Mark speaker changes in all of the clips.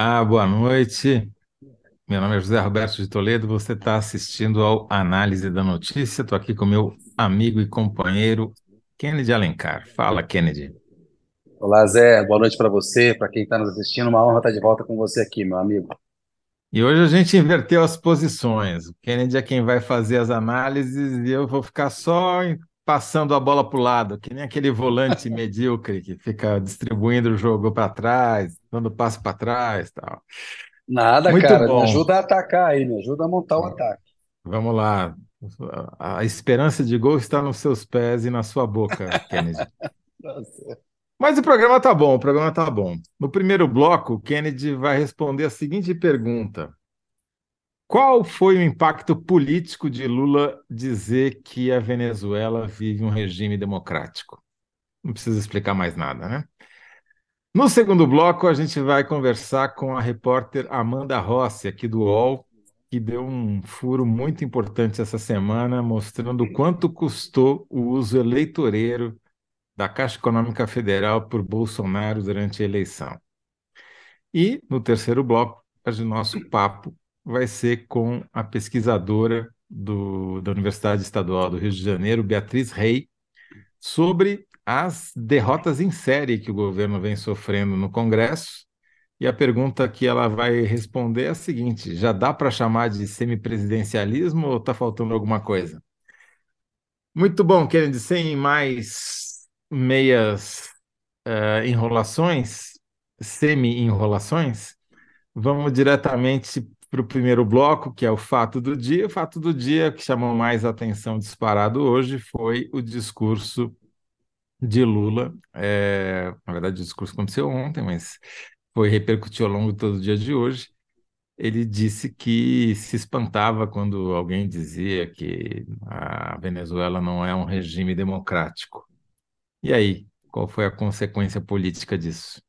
Speaker 1: Olá, boa noite. Meu nome é José Roberto de Toledo. Você está assistindo ao Análise da Notícia. Estou aqui com meu amigo e companheiro Kennedy Alencar. Fala, Kennedy.
Speaker 2: Olá, Zé. Boa noite para você, para quem está nos assistindo. Uma honra estar de volta com você aqui, meu amigo.
Speaker 1: E hoje a gente inverteu as posições. O Kennedy é quem vai fazer as análises e eu vou ficar só passando a bola para o lado, que nem aquele volante medíocre que fica distribuindo o jogo para trás, dando passo para trás tal.
Speaker 2: Nada,
Speaker 1: Muito
Speaker 2: cara. Me
Speaker 1: bom.
Speaker 2: ajuda a atacar aí, me ajuda a montar o ataque.
Speaker 1: Vamos lá. A esperança de gol está nos seus pés e na sua boca, Kennedy.
Speaker 2: Nossa.
Speaker 1: Mas o programa tá bom, o programa tá bom. No primeiro bloco, o Kennedy vai responder a seguinte pergunta: Qual foi o impacto político de Lula dizer que a Venezuela vive um regime democrático? Não precisa explicar mais nada, né? No segundo bloco, a gente vai conversar com a repórter Amanda Rossi, aqui do UOL, que deu um furo muito importante essa semana, mostrando quanto custou o uso eleitoreiro da Caixa Econômica Federal por Bolsonaro durante a eleição. E, no terceiro bloco, o nosso papo vai ser com a pesquisadora do, da Universidade Estadual do Rio de Janeiro, Beatriz Rey, sobre as derrotas em série que o governo vem sofrendo no Congresso. E a pergunta que ela vai responder é a seguinte: já dá para chamar de semipresidencialismo ou está faltando alguma coisa? Muito bom, Kennedy, sem mais meias eh, enrolações, semi-enrolações, vamos diretamente para o primeiro bloco, que é o fato do dia. O fato do dia que chamou mais atenção disparado hoje foi o discurso de Lula. É, na verdade, o discurso aconteceu ontem, mas foi repercutiu ao longo de todo o dia de hoje. Ele disse que se espantava quando alguém dizia que a Venezuela não é um regime democrático. E aí, qual foi a consequência política disso?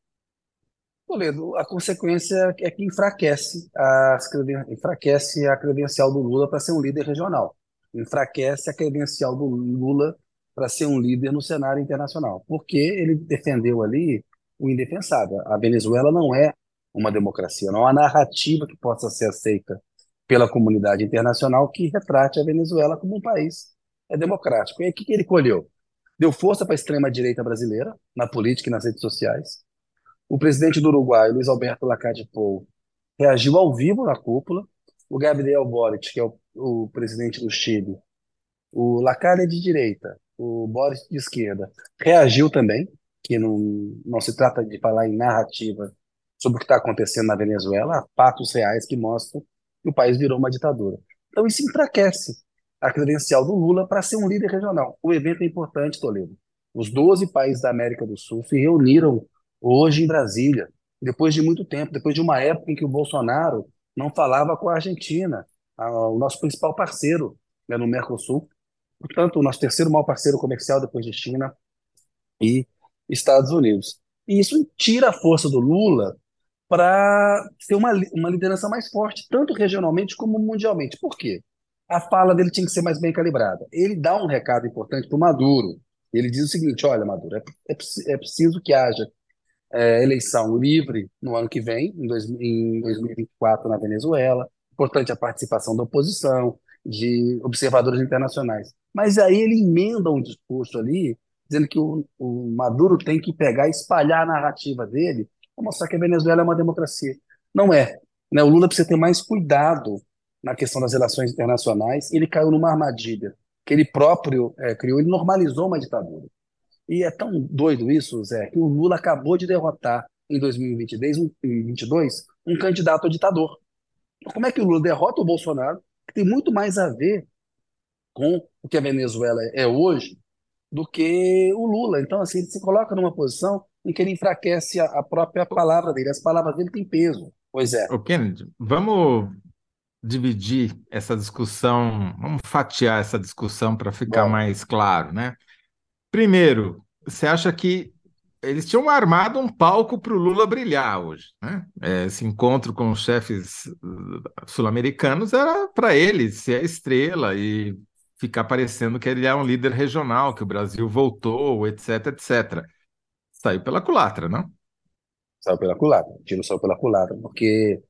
Speaker 2: Toledo, a consequência é que enfraquece, as creden- enfraquece a credencial do Lula para ser um líder regional. Enfraquece a credencial do Lula para ser um líder no cenário internacional. Porque ele defendeu ali o indefensável. A Venezuela não é uma democracia, não há narrativa que possa ser aceita pela comunidade internacional que retrate a Venezuela como um país é democrático. E aí, o que ele colheu? Deu força para a extrema-direita brasileira, na política e nas redes sociais. O presidente do Uruguai, Luiz Alberto Lacalle Pou, reagiu ao vivo na cúpula. O Gabriel Boric, que é o, o presidente do Chile, o Lacalle é de direita, o Boric de esquerda, reagiu também, que não, não se trata de falar em narrativa sobre o que está acontecendo na Venezuela, há fatos reais que mostram que o país virou uma ditadura. Então isso enfraquece a credencial do Lula para ser um líder regional. O evento é importante, Toledo. Os 12 países da América do Sul se reuniram hoje em Brasília, depois de muito tempo, depois de uma época em que o Bolsonaro não falava com a Argentina, a- o nosso principal parceiro né, no Mercosul, portanto, o nosso terceiro maior parceiro comercial depois de China e Estados Unidos. E isso tira a força do Lula para ser uma, uma liderança mais forte, tanto regionalmente como mundialmente. Por quê? A fala dele tinha que ser mais bem calibrada. Ele dá um recado importante para o Maduro. Ele diz o seguinte: olha, Maduro, é, é, é preciso que haja é, eleição livre no ano que vem, em, dois, em 2024, na Venezuela. Importante a participação da oposição, de observadores internacionais. Mas aí ele emenda um discurso ali, dizendo que o, o Maduro tem que pegar e espalhar a narrativa dele para mostrar que a Venezuela é uma democracia. Não é. Né? O Lula precisa ter mais cuidado na questão das relações internacionais. Ele caiu numa armadilha que ele próprio é, criou, ele normalizou uma ditadura. E é tão doido isso, Zé, que o Lula acabou de derrotar em 2022 um, em 22, um candidato a ditador. Então, como é que o Lula derrota o Bolsonaro, que tem muito mais a ver com o que a Venezuela é hoje do que o Lula? Então, assim, ele se coloca numa posição em que ele enfraquece a, a própria palavra dele. As palavras dele têm peso. Pois é.
Speaker 1: Ô, Kennedy, vamos dividir essa discussão, vamos fatiar essa discussão para ficar
Speaker 2: Bora.
Speaker 1: mais claro, né? Primeiro, você acha que eles tinham armado um palco para o Lula brilhar hoje, né? É, Esse encontro com os chefes uh, sul-americanos era para ele ser a estrela e ficar parecendo que ele é um líder regional, que o Brasil voltou, etc, etc. Saiu pela culatra, não?
Speaker 2: Saiu pela culatra, tiro saiu pela culatra, porque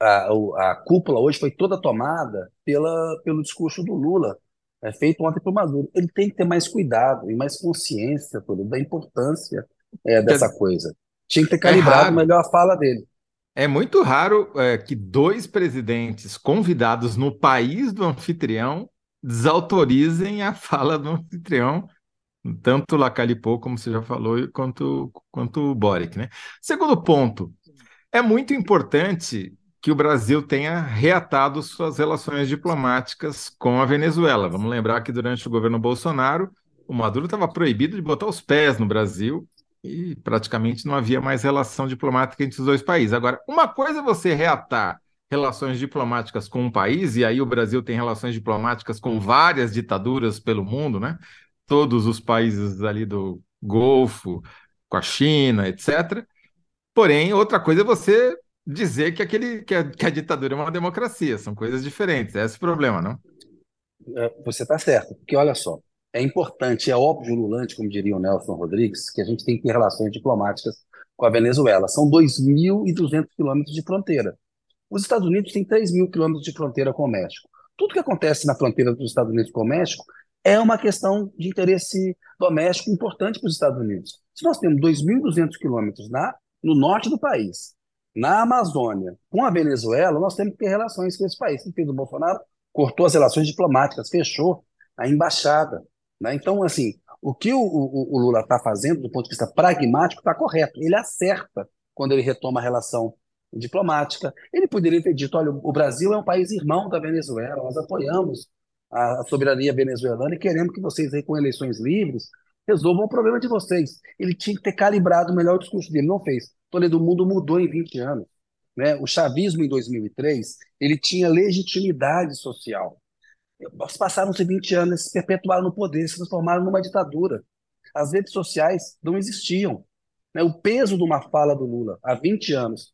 Speaker 2: a, a cúpula hoje foi toda tomada pela, pelo discurso do Lula, é, feito ontem para o Maduro. Ele tem que ter mais cuidado e mais consciência tudo, da importância é, dessa coisa. Tinha que ter é calibrado é melhor a fala dele.
Speaker 1: É muito raro é, que dois presidentes convidados no país do anfitrião desautorizem a fala do anfitrião, tanto Lacalipô, como você já falou, quanto, quanto o Boric. Né? Segundo ponto, é muito importante que o Brasil tenha reatado suas relações diplomáticas com a Venezuela. Vamos lembrar que durante o governo Bolsonaro, o Maduro estava proibido de botar os pés no Brasil e praticamente não havia mais relação diplomática entre os dois países. Agora, uma coisa é você reatar relações diplomáticas com um país, e aí o Brasil tem relações diplomáticas com várias ditaduras pelo mundo, né? Todos os países ali do Golfo, com a China, etc. Porém, outra coisa é você dizer que, aquele, que, a, que a ditadura é uma democracia. São coisas diferentes. É esse o problema, não?
Speaker 2: É, você está certo, porque olha só, é importante, é óbvio, lulante, como diria o Nelson Rodrigues, que a gente tem que ter relações diplomáticas com a Venezuela. São 2.200 quilômetros de fronteira. Os Estados Unidos têm 3 mil quilômetros de fronteira com o México. Tudo que acontece na fronteira dos Estados Unidos com o México é uma questão de interesse doméstico importante para os Estados Unidos. Se nós temos 2.200 quilômetros no norte do país na Amazônia com a Venezuela, nós temos que ter relações com esse país. O que fez o Bolsonaro? Cortou as relações diplomáticas, fechou a embaixada. Né? Então, assim, o que o, o, o Lula está fazendo, do ponto de vista pragmático, está correto. Ele acerta quando ele retoma a relação diplomática. Ele poderia ter dito: olha, o Brasil é um país irmão da Venezuela, nós apoiamos a soberania venezuelana e queremos que vocês, aí, com eleições livres, resolvam o problema de vocês. Ele tinha que ter calibrado melhor o discurso dele, não fez. Toledo, o mundo mudou em 20 anos. Né? O chavismo, em 2003, ele tinha legitimidade social. Passaram-se 20 anos, se perpetuaram no poder, se transformaram numa ditadura. As redes sociais não existiam. Né? O peso de uma fala do Lula há 20 anos,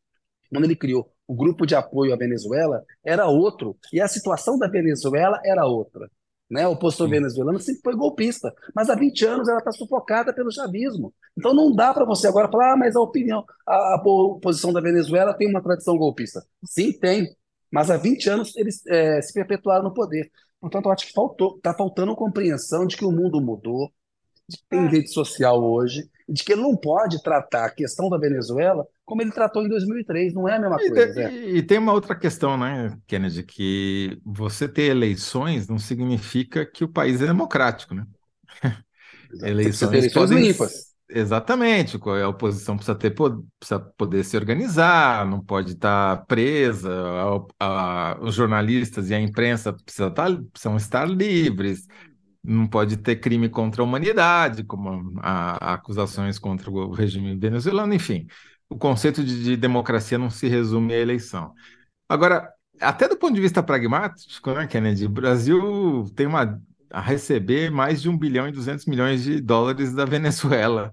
Speaker 2: quando ele criou o grupo de apoio à Venezuela, era outro. E a situação da Venezuela era outra. Né? O opositor venezuelano sempre foi golpista, mas há 20 anos ela está sufocada pelo chavismo. Então não dá para você agora falar, ah, mas a opinião, a, a oposição da Venezuela tem uma tradição golpista. Sim, tem, mas há 20 anos eles é, se perpetuaram no poder. Portanto, eu acho que faltou, está faltando compreensão de que o mundo mudou, de que tem é. rede social hoje, de que ele não pode tratar a questão da Venezuela como ele tratou em 2003, não é a mesma coisa.
Speaker 1: E, né? e, tem uma outra questão, né, Kennedy, que você ter eleições não significa que o país é democrático, né?
Speaker 2: eleições, eleições podem... limpas.
Speaker 1: Exatamente, a oposição precisa, ter, precisa poder se organizar, não pode estar presa, a, a, os jornalistas e a imprensa precisam estar, precisam estar livres, não pode ter crime contra a humanidade, como a, acusações contra o regime venezuelano, enfim o conceito de, de, democracia não se resume à eleição. Agora, até do ponto de vista pragmático, né, Kennedy, o Brasil tem uma, a receber mais de 1 bilhão e 200 milhões de dólares da Venezuela.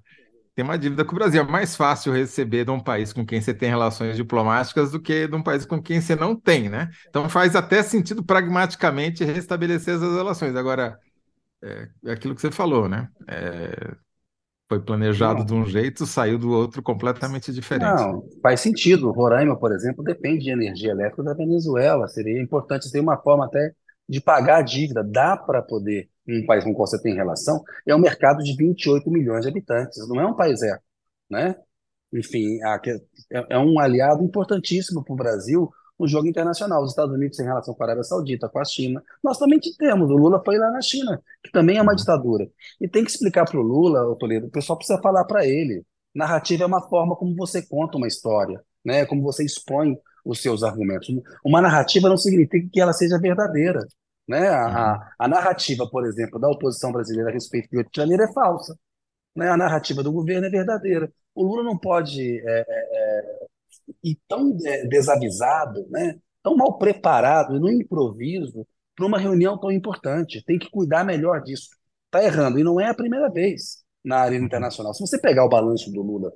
Speaker 1: Tem uma dívida com o Brasil. É mais fácil receber de um país com quem você tem relações diplomáticas do que de um país com quem você não tem, né? Então faz até sentido pragmaticamente restabelecer essas relações. Agora, é, é aquilo que você falou, né? É, foi planejado não. de um jeito, saiu do outro completamente diferente.
Speaker 2: Não, faz sentido. Roraima, por exemplo, depende de energia elétrica da Venezuela. Seria importante ter uma forma até de pagar a dívida. Dá para poder, um país com qual você tem relação, é um mercado de 28 milhões de habitantes, não é um país é, né? Enfim, é, é um aliado importantíssimo para o Brasil no jogo internacional. Os Estados Unidos em relação com a Arábia Saudita, com a China. Nós também temos. O Lula foi lá na China, que também é uma uhum. ditadura. E tem que explicar para o Lula, o Toledo, o pessoal precisa falar para ele. Narrativa é uma forma como você conta uma história, né? como você expõe os seus argumentos. Uma narrativa não significa que ela seja verdadeira. Né? A, a, uhum. a narrativa, por exemplo, da oposição brasileira a respeito do 8 de janeiro é falsa. Né? A narrativa do governo é verdadeira. O Lula não pode é, é, e tão desavisado, né? tão mal preparado, no improviso, para uma reunião tão importante. Tem que cuidar melhor disso. Está errando. E não é a primeira vez na área uhum. internacional. Se você pegar o balanço do Lula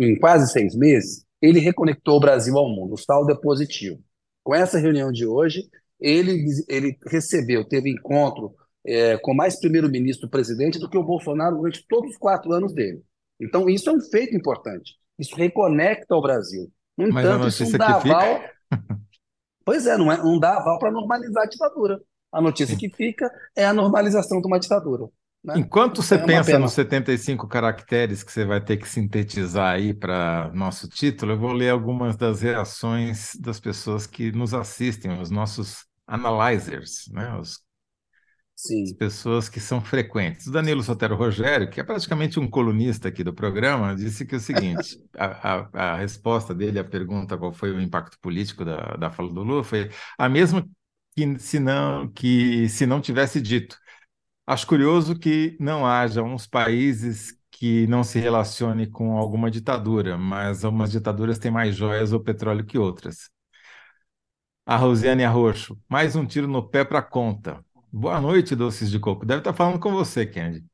Speaker 2: em quase seis meses, ele reconectou o Brasil ao mundo. O saldo é positivo. Com essa reunião de hoje, ele, ele recebeu, teve encontro é, com mais primeiro-ministro presidente do que o Bolsonaro durante todos os quatro anos dele. Então, isso é um feito importante. Isso reconecta o Brasil. No
Speaker 1: Mas a
Speaker 2: entanto, isso não
Speaker 1: notícia
Speaker 2: dá
Speaker 1: que fica.
Speaker 2: aval. Pois é, não, é, não dá aval para normalizar a ditadura. A notícia que fica é a normalização de uma ditadura. Né?
Speaker 1: Enquanto você
Speaker 2: É
Speaker 1: pensa
Speaker 2: pena.
Speaker 1: nos 75 caracteres que você vai ter que sintetizar aí para nosso título, eu vou ler algumas das reações das pessoas que nos assistem, os nossos analyzers, né? Os-
Speaker 2: Sim.
Speaker 1: pessoas que são frequentes. O Danilo Sotero Rogério, que é praticamente um colunista aqui do programa, disse que é o seguinte: a, a- a resposta dele à pergunta qual foi o impacto político da, da fala do Lula foi a mesma que se não, que se não tivesse dito. Acho curioso que não haja uns países que não se relacione com alguma ditadura, mas algumas ditaduras têm mais joias ou petróleo que outras. A Rosiane Arroxo, mais um tiro no pé para conta. Boa noite, doces de coco. Deve estar falando com você, Kendi.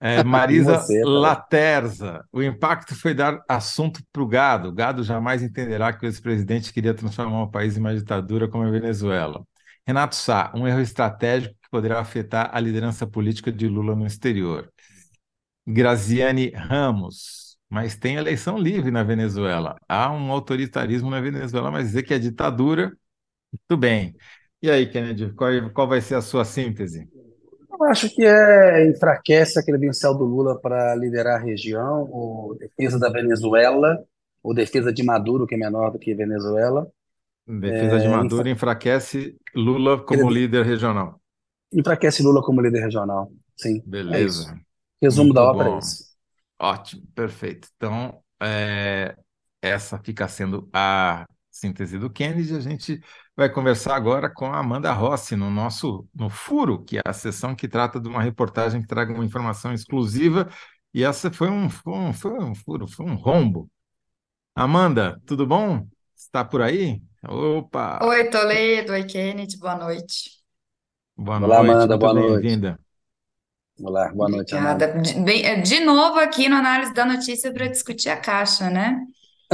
Speaker 1: É, Marisa
Speaker 2: você, tá?
Speaker 1: Laterza, o impacto foi dar assunto para o gado. O gado jamais entenderá que o ex-presidente queria transformar o país em uma ditadura como a Venezuela. Renato Sá, um erro estratégico que poderá afetar a liderança política de Lula no exterior. Graziane Ramos, mas tem eleição livre na Venezuela. Há um autoritarismo na Venezuela, mas dizer que é ditadura, tudo bem. E aí, Kennedy, qual, qual vai ser a sua síntese?
Speaker 2: Eu acho que é, enfraquece a credencial do Lula para liderar a região, ou defesa da Venezuela, ou defesa de Maduro, que é menor do que Venezuela.
Speaker 1: Defesa de
Speaker 2: É,
Speaker 1: Maduro enfraquece Lula como líder regional.
Speaker 2: Enfraquece Lula como líder regional. Sim, é isso.
Speaker 1: Beleza.
Speaker 2: Resumo
Speaker 1: Muito
Speaker 2: da ópera
Speaker 1: bom.
Speaker 2: é esse.
Speaker 1: Ótimo, perfeito. Então, é, essa fica sendo a síntese do Kennedy. A gente vai conversar agora com a Amanda Rossi no nosso no Furo, que é a sessão que trata de uma reportagem que traga uma informação exclusiva. E essa foi um, foi um, foi um furo, foi um rombo. Amanda, tudo bom? Está por aí? Opa!
Speaker 3: Oi, Toledo, oi, Kennedy, boa noite.
Speaker 1: Boa
Speaker 2: Olá,
Speaker 1: noite,
Speaker 2: Amanda, boa noite.
Speaker 1: bem-vinda.
Speaker 2: Olá, boa noite, Amanda.
Speaker 3: Obrigada. De, bem, de novo aqui no Análise da Notícia para discutir a Caixa, né?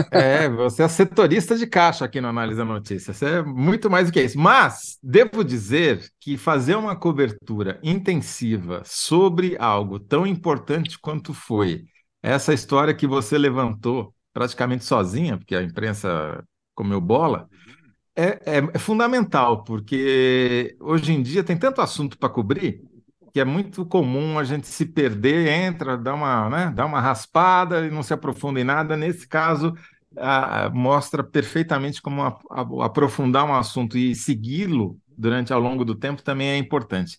Speaker 1: É, você é setorista de caixa aqui no Analisa Notícias. Você é muito mais do que isso. Mas devo dizer que fazer uma cobertura intensiva sobre algo tão importante quanto foi essa história que você levantou praticamente sozinha, porque a imprensa comeu bola, é, é- é fundamental, porque hoje em dia tem tanto assunto para cobrir que é muito comum a gente se perder, entra, dá uma, né, dá uma raspada e não se aprofunda em nada. Nesse caso, mostra perfeitamente como a- a- aprofundar um assunto e segui-lo durante ao longo do tempo também é importante.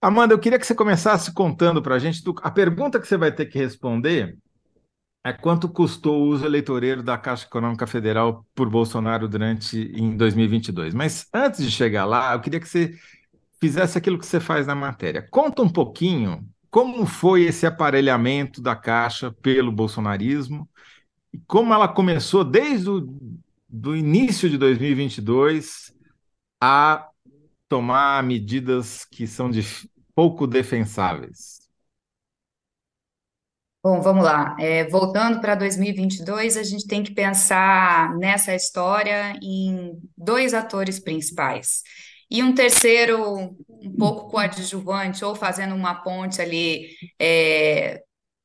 Speaker 1: Amanda, eu queria que você começasse contando para a gente. do- A pergunta que você vai ter que responder é quanto custou o uso eleitoreiro da Caixa Econômica Federal por Bolsonaro durante em 2022. Mas antes de chegar lá, eu queria que você fizesse aquilo que você faz na matéria. Conta um pouquinho como foi esse aparelhamento da Caixa pelo bolsonarismo e como ela começou desde o do início de 2022 a tomar medidas que são dif- pouco defensáveis.
Speaker 3: Bom, vamos lá. É, voltando para 2022, a gente tem que pensar nessa história em dois atores principais. E um terceiro, um pouco coadjuvante, ou fazendo uma ponte ali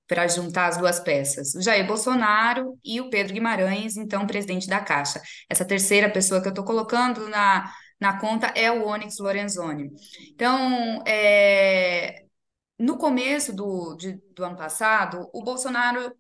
Speaker 3: para juntar as duas peças. O Jair Bolsonaro e o Pedro Guimarães, então presidente da Caixa. Essa terceira pessoa que eu estou colocando na, na conta é o Onyx Lorenzoni. Então, é, no começo do, de- do ano passado, o Bolsonaro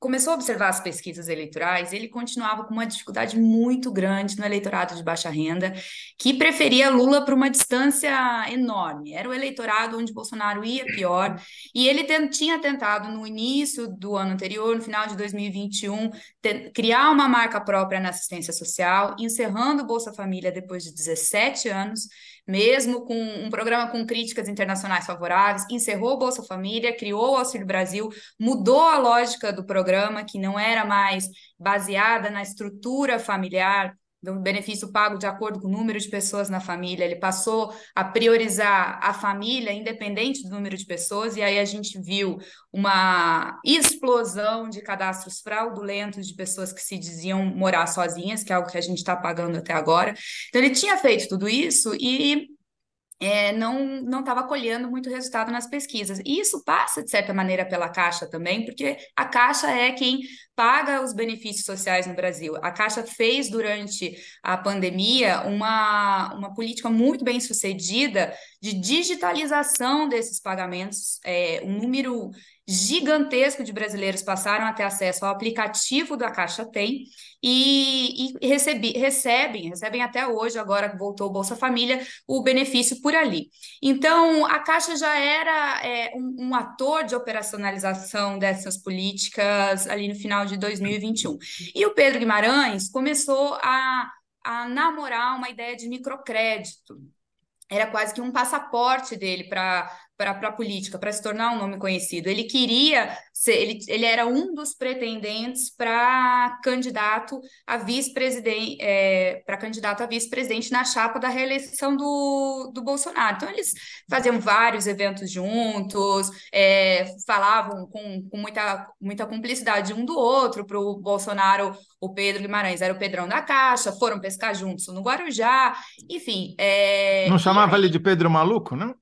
Speaker 3: começou a observar as pesquisas eleitorais, ele continuava com uma dificuldade muito grande no eleitorado de baixa renda, que preferia Lula por uma distância enorme. Era o eleitorado onde Bolsonaro ia pior, e ele tinha tentado, no início do ano anterior, no final de 2021, te- criar uma marca própria na assistência social, encerrando o Bolsa Família depois de 17 anos, mesmo com um programa com críticas internacionais favoráveis, encerrou o Bolsa Família, criou o Auxílio Brasil, mudou a lógica do programa, que não era mais baseada na estrutura familiar, do benefício pago de acordo com o número de pessoas na família, ele passou a priorizar a família, independente do número de pessoas, e aí a gente viu uma explosão de cadastros fraudulentos de pessoas que se diziam morar sozinhas, que é algo que a gente está pagando até agora. Então, ele tinha feito tudo isso e é, não estava colhendo muito resultado nas pesquisas. E isso passa, de certa maneira, pela Caixa também, porque a Caixa é quem paga os benefícios sociais no Brasil. A Caixa fez, durante a pandemia, uma, uma política muito bem sucedida de digitalização desses pagamentos. É, um número gigantesco de brasileiros passaram a ter acesso ao aplicativo da Caixa Tem e, e recebi, recebem, recebem até hoje, agora que voltou o Bolsa Família, o benefício por ali. Então, a Caixa já era é, um, um ator de operacionalização dessas políticas ali no final de 2021. E o Pedro Guimarães começou a, a namorar uma ideia de microcrédito era quase que um passaporte dele para para a política, para se tornar um nome conhecido. Ele queria ser, ele, ele era um dos pretendentes para candidato a vice-presidente, é, para candidato a vice-presidente na chapa da reeleição do, do Bolsonaro. Então, eles faziam vários eventos juntos, é, falavam com, com muita, muita cumplicidade um do outro, para o Bolsonaro, o Pedro Guimarães era o Pedrão da Caixa, foram pescar juntos no Guarujá, enfim. É,
Speaker 1: não chamava ele de Pedro Maluco, não?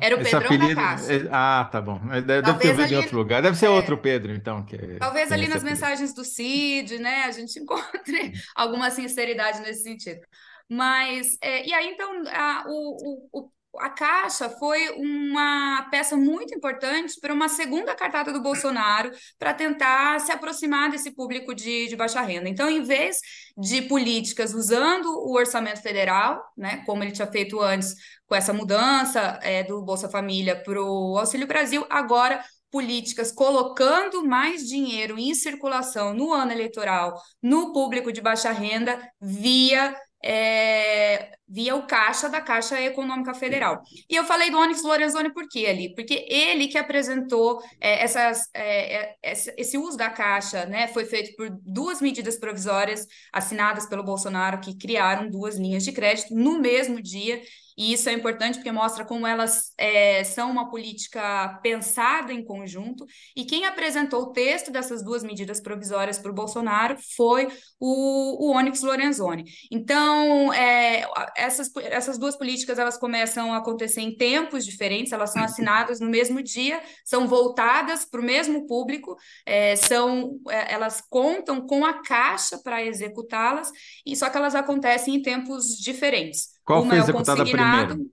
Speaker 3: Era o Pedrão apelido... da Caixa.
Speaker 1: É, ah, tá bom. Deve Talvez ter vindo ali... em outro lugar. Deve ser é... outro Pedro, então. Que...
Speaker 3: Talvez ali nas apelido. mensagens do Cid, né? A gente encontre alguma sinceridade nesse sentido. Mas, é, e aí, então, a, o, o, a Caixa foi uma peça muito importante para uma segunda cartada do Bolsonaro para tentar se aproximar desse público de, de, baixa renda. Então, em vez de políticas usando o orçamento federal, né, como ele tinha feito antes com essa mudança é, do Bolsa Família para o Auxílio Brasil, agora políticas colocando mais dinheiro em circulação no ano eleitoral no público de baixa renda via é, via o caixa da Caixa Econômica Federal. E eu falei do Onyx Lorenzoni por quê ali? Porque ele que apresentou é, essas, é, é esse uso da Caixa, né, foi feito por duas medidas provisórias assinadas pelo Bolsonaro que criaram duas linhas de crédito no mesmo dia e isso é importante porque mostra como elas é, são uma política pensada em conjunto. E quem apresentou o texto dessas duas medidas provisórias para o Bolsonaro foi o, o Onyx Lorenzoni. Então, é, essas, essas duas políticas elas começam a acontecer em tempos diferentes, elas são assinadas no mesmo dia, são voltadas para o mesmo público, é, são, é, elas contam com a caixa para executá-las, e só que elas acontecem em tempos diferentes.
Speaker 1: Qual uma foi é executada primeiro?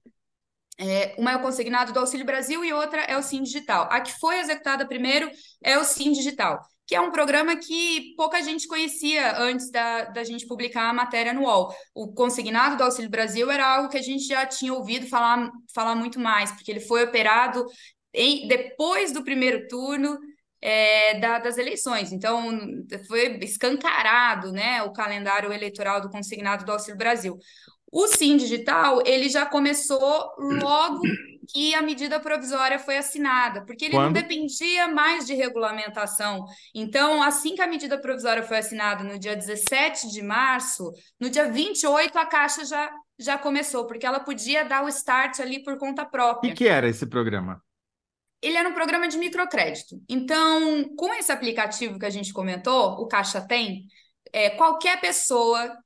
Speaker 3: É, uma é o consignado do Auxílio Brasil e outra é o Sim Digital. A que foi executada primeiro é o Sim Digital, que é um programa que pouca gente conhecia antes da, da gente publicar a matéria no UOL. O consignado do Auxílio Brasil era algo que a gente já tinha ouvido falar, falar muito mais, porque ele foi operado em, depois do primeiro turno é, da, das eleições. Então, foi escancarado né, o calendário eleitoral do consignado do Auxílio Brasil. O Sim Digital, ele já começou logo que a medida provisória foi assinada, porque ele Quando? não dependia mais de regulamentação. Então, assim que a medida provisória foi assinada no dia 17 de março, no dia 28 a Caixa já, já começou, porque ela podia dar o start ali por conta própria.
Speaker 1: E que era esse programa?
Speaker 3: Ele era um programa de microcrédito. Então, com esse aplicativo que a gente comentou, o Caixa Tem, é, qualquer pessoa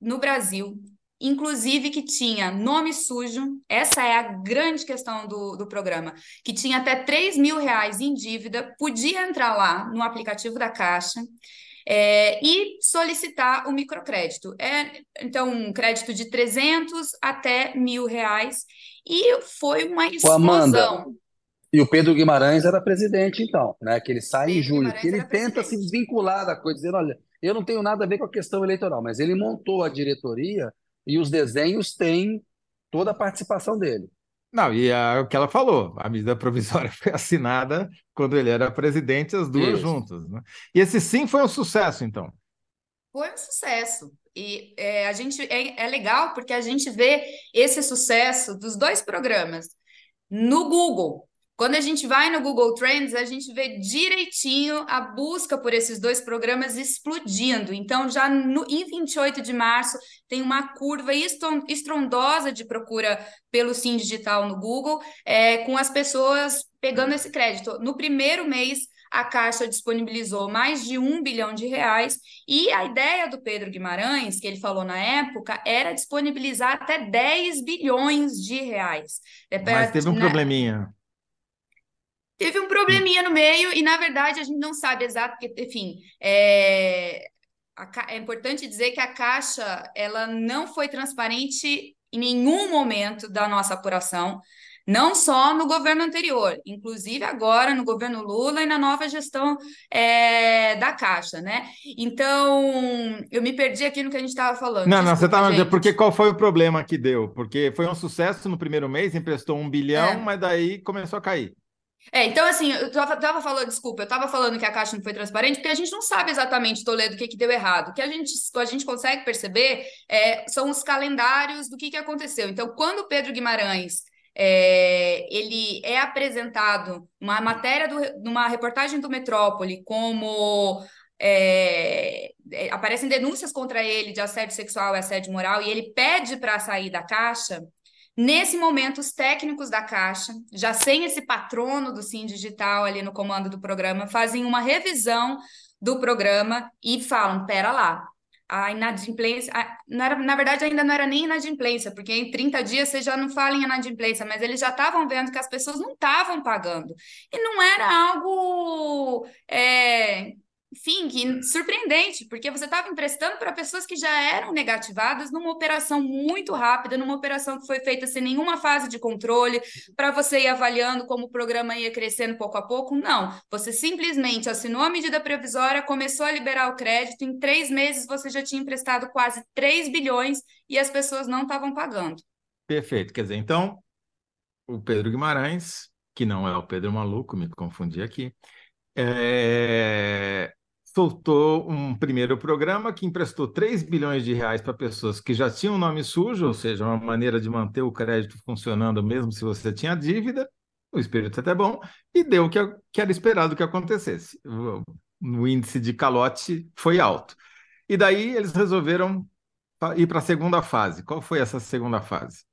Speaker 3: no Brasil inclusive que tinha nome sujo, essa é a grande questão do, do programa, que tinha até 3 mil reais em dívida, podia entrar lá no aplicativo da Caixa é, e solicitar o microcrédito. É, então, um crédito de 300 até mil reais, e foi uma explosão. Amanda,
Speaker 2: e o Pedro Guimarães era presidente, então, né? Que ele sai Pedro em julho, que ele tenta presidente. se desvincular da coisa, dizendo, olha, eu não tenho nada a ver com a questão eleitoral, mas ele montou a diretoria e os desenhos têm toda a participação dele.
Speaker 1: Não, e é o que ela falou, a medida provisória foi assinada quando ele era presidente, as duas Isso. juntas. Né? E esse sim foi um sucesso, então.
Speaker 3: Foi um sucesso. E é, a gente é, é legal porque a gente vê esse sucesso dos dois programas no Google. Quando a gente vai no Google Trends, a gente vê direitinho a busca por esses dois programas explodindo. Então, já no, em 28 de março, tem uma curva estrondosa de procura pelo Sim Digital no Google, é, com as pessoas pegando esse crédito. No primeiro mês, a Caixa disponibilizou mais de um bilhão de reais, e a ideia do Pedro Guimarães, que ele falou na época, era disponibilizar até 10 bilhões de reais.
Speaker 1: Mas teve um né? probleminha.
Speaker 3: Teve um probleminha no meio, e na verdade a gente não sabe exato, porque, enfim, é, é importante dizer que a Caixa ela não foi transparente em nenhum momento da nossa apuração não só no governo anterior, inclusive agora no governo Lula e na nova gestão é, da Caixa, né? Então, eu me perdi aqui no que a gente estava falando.
Speaker 1: Não, Desculpa, não, você estava dizendo porque qual foi o problema que deu? Porque foi um sucesso no primeiro mês, emprestou um bilhão, é. mas daí começou a cair.
Speaker 3: É, então assim, eu tava, tava, falando, desculpa, eu tava falando que a Caixa não foi transparente, porque a gente não sabe exatamente, Toledo, o que, que deu errado. O que a gente, a gente consegue perceber é, são os calendários do que, que aconteceu. Então, quando o Pedro Guimarães é, ele é apresentado uma matéria do, numa reportagem do Metrópole como é, é, aparecem denúncias contra ele de assédio sexual e assédio moral e ele pede para sair da caixa. Nesse momento, os técnicos da Caixa, já sem esse patrono do Sim Digital ali no comando do programa, fazem uma revisão do programa e falam: pera lá, a inadimplência, a, era, na verdade ainda não era nem inadimplência, porque em 30 dias você já não fala em inadimplência, mas eles já estavam vendo que as pessoas não estavam pagando. E não era algo é, enfim, surpreendente, porque você estava emprestando para pessoas que já eram negativadas numa operação muito rápida, numa operação que foi feita sem nenhuma fase de controle, para você ir avaliando como o programa ia crescendo pouco a pouco. Não, você simplesmente assinou a medida previsória, começou a liberar o crédito, em três meses você já tinha emprestado quase 3 bilhões e as pessoas não estavam pagando.
Speaker 1: Perfeito, quer dizer, então, o Pedro Guimarães, que não é o Pedro Maluco, me confundi aqui, é, soltou um primeiro programa que emprestou 3 bilhões de reais para pessoas que já tinham nome sujo, ou seja, uma maneira de manter o crédito funcionando mesmo se você tinha dívida, o espírito é até bom, e deu o que, que era esperado que acontecesse. O, o índice de calote foi alto. E daí eles resolveram ir para a segunda fase. Qual foi essa segunda fase?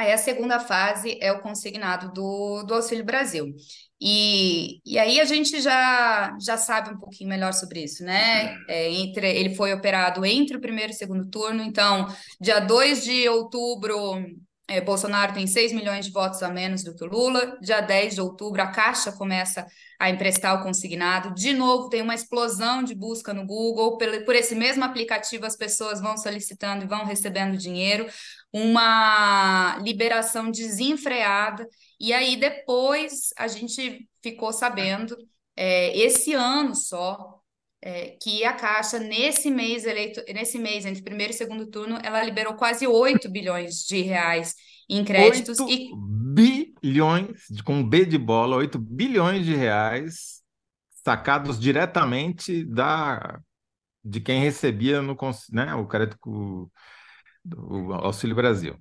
Speaker 3: Aí a segunda fase é o consignado do, do Auxílio Brasil. E, e aí a gente já, já sabe um pouquinho melhor sobre isso, né? É, entre, ele foi operado entre o primeiro e o segundo turno, então, dia 2 de outubro, é, Bolsonaro tem 6 milhões de votos a menos do que o Lula. Dia 10 de outubro, a Caixa começa a emprestar o consignado. De novo, tem uma explosão de busca no Google. Por, por esse mesmo aplicativo, as pessoas vão solicitando e vão recebendo dinheiro. Uma liberação desenfreada. E aí, depois, a gente ficou sabendo, é, esse ano só, é, que a Caixa, nesse mês eleito, nesse mês, entre primeiro e segundo turno, ela liberou quase 8 bilhões de reais em créditos.
Speaker 1: 8 e... bilhões, com B de bola, 8 bilhões de reais sacados diretamente da de quem recebia no né, o crédito do Auxílio Brasil.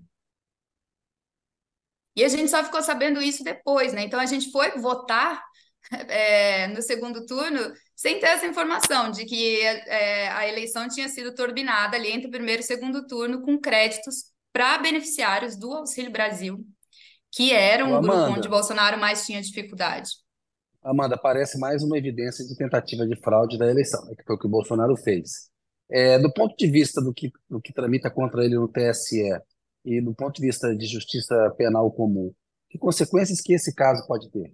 Speaker 3: E a gente só ficou sabendo isso depois, né? Então a gente foi votar é, no segundo turno sem ter essa informação de que é, a eleição tinha sido turbinada ali entre o primeiro e o segundo turno com créditos para beneficiários do Auxílio Brasil, que eram o grupo onde Bolsonaro mais tinha dificuldade.
Speaker 2: Amanda, parece mais uma evidência de tentativa de fraude da eleição, né, que foi o que o Bolsonaro fez. É, do ponto de vista do que, do que tramita contra ele no TSE e do ponto de vista de justiça penal comum, que consequências que esse caso pode ter?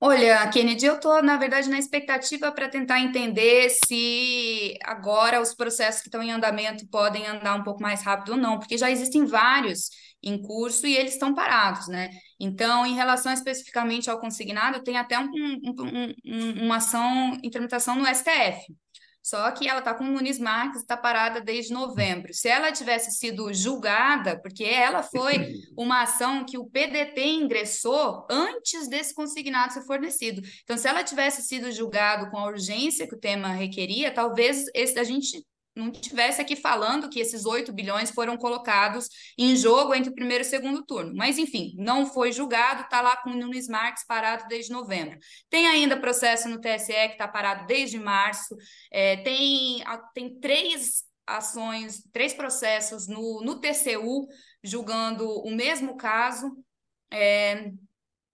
Speaker 3: Olha, Kennedy, eu estou, na verdade, na expectativa para tentar entender se agora os processos que estão em andamento podem andar um pouco mais rápido ou não, porque já existem vários em curso e eles estão parados, né? Então, em relação especificamente ao consignado, tem até um, um, um, uma ação em tramitação no STF. Só que ela está com o Nunes Marques, está parada desde novembro. Se ela tivesse sido julgada, porque ela foi uma ação que o PDT ingressou antes desse consignado ser fornecido. Então, se ela tivesse sido julgada com a urgência que o tema requeria, talvez esse, a gente não tivesse aqui falando que esses 8 bilhões foram colocados em jogo entre o primeiro e o segundo turno. Mas, enfim, não foi julgado, está lá com o Nunes Marques parado desde novembro. Tem ainda processo no TSE que está parado desde março, é, tem, tem três ações, três processos no, no TCU julgando o mesmo caso. É,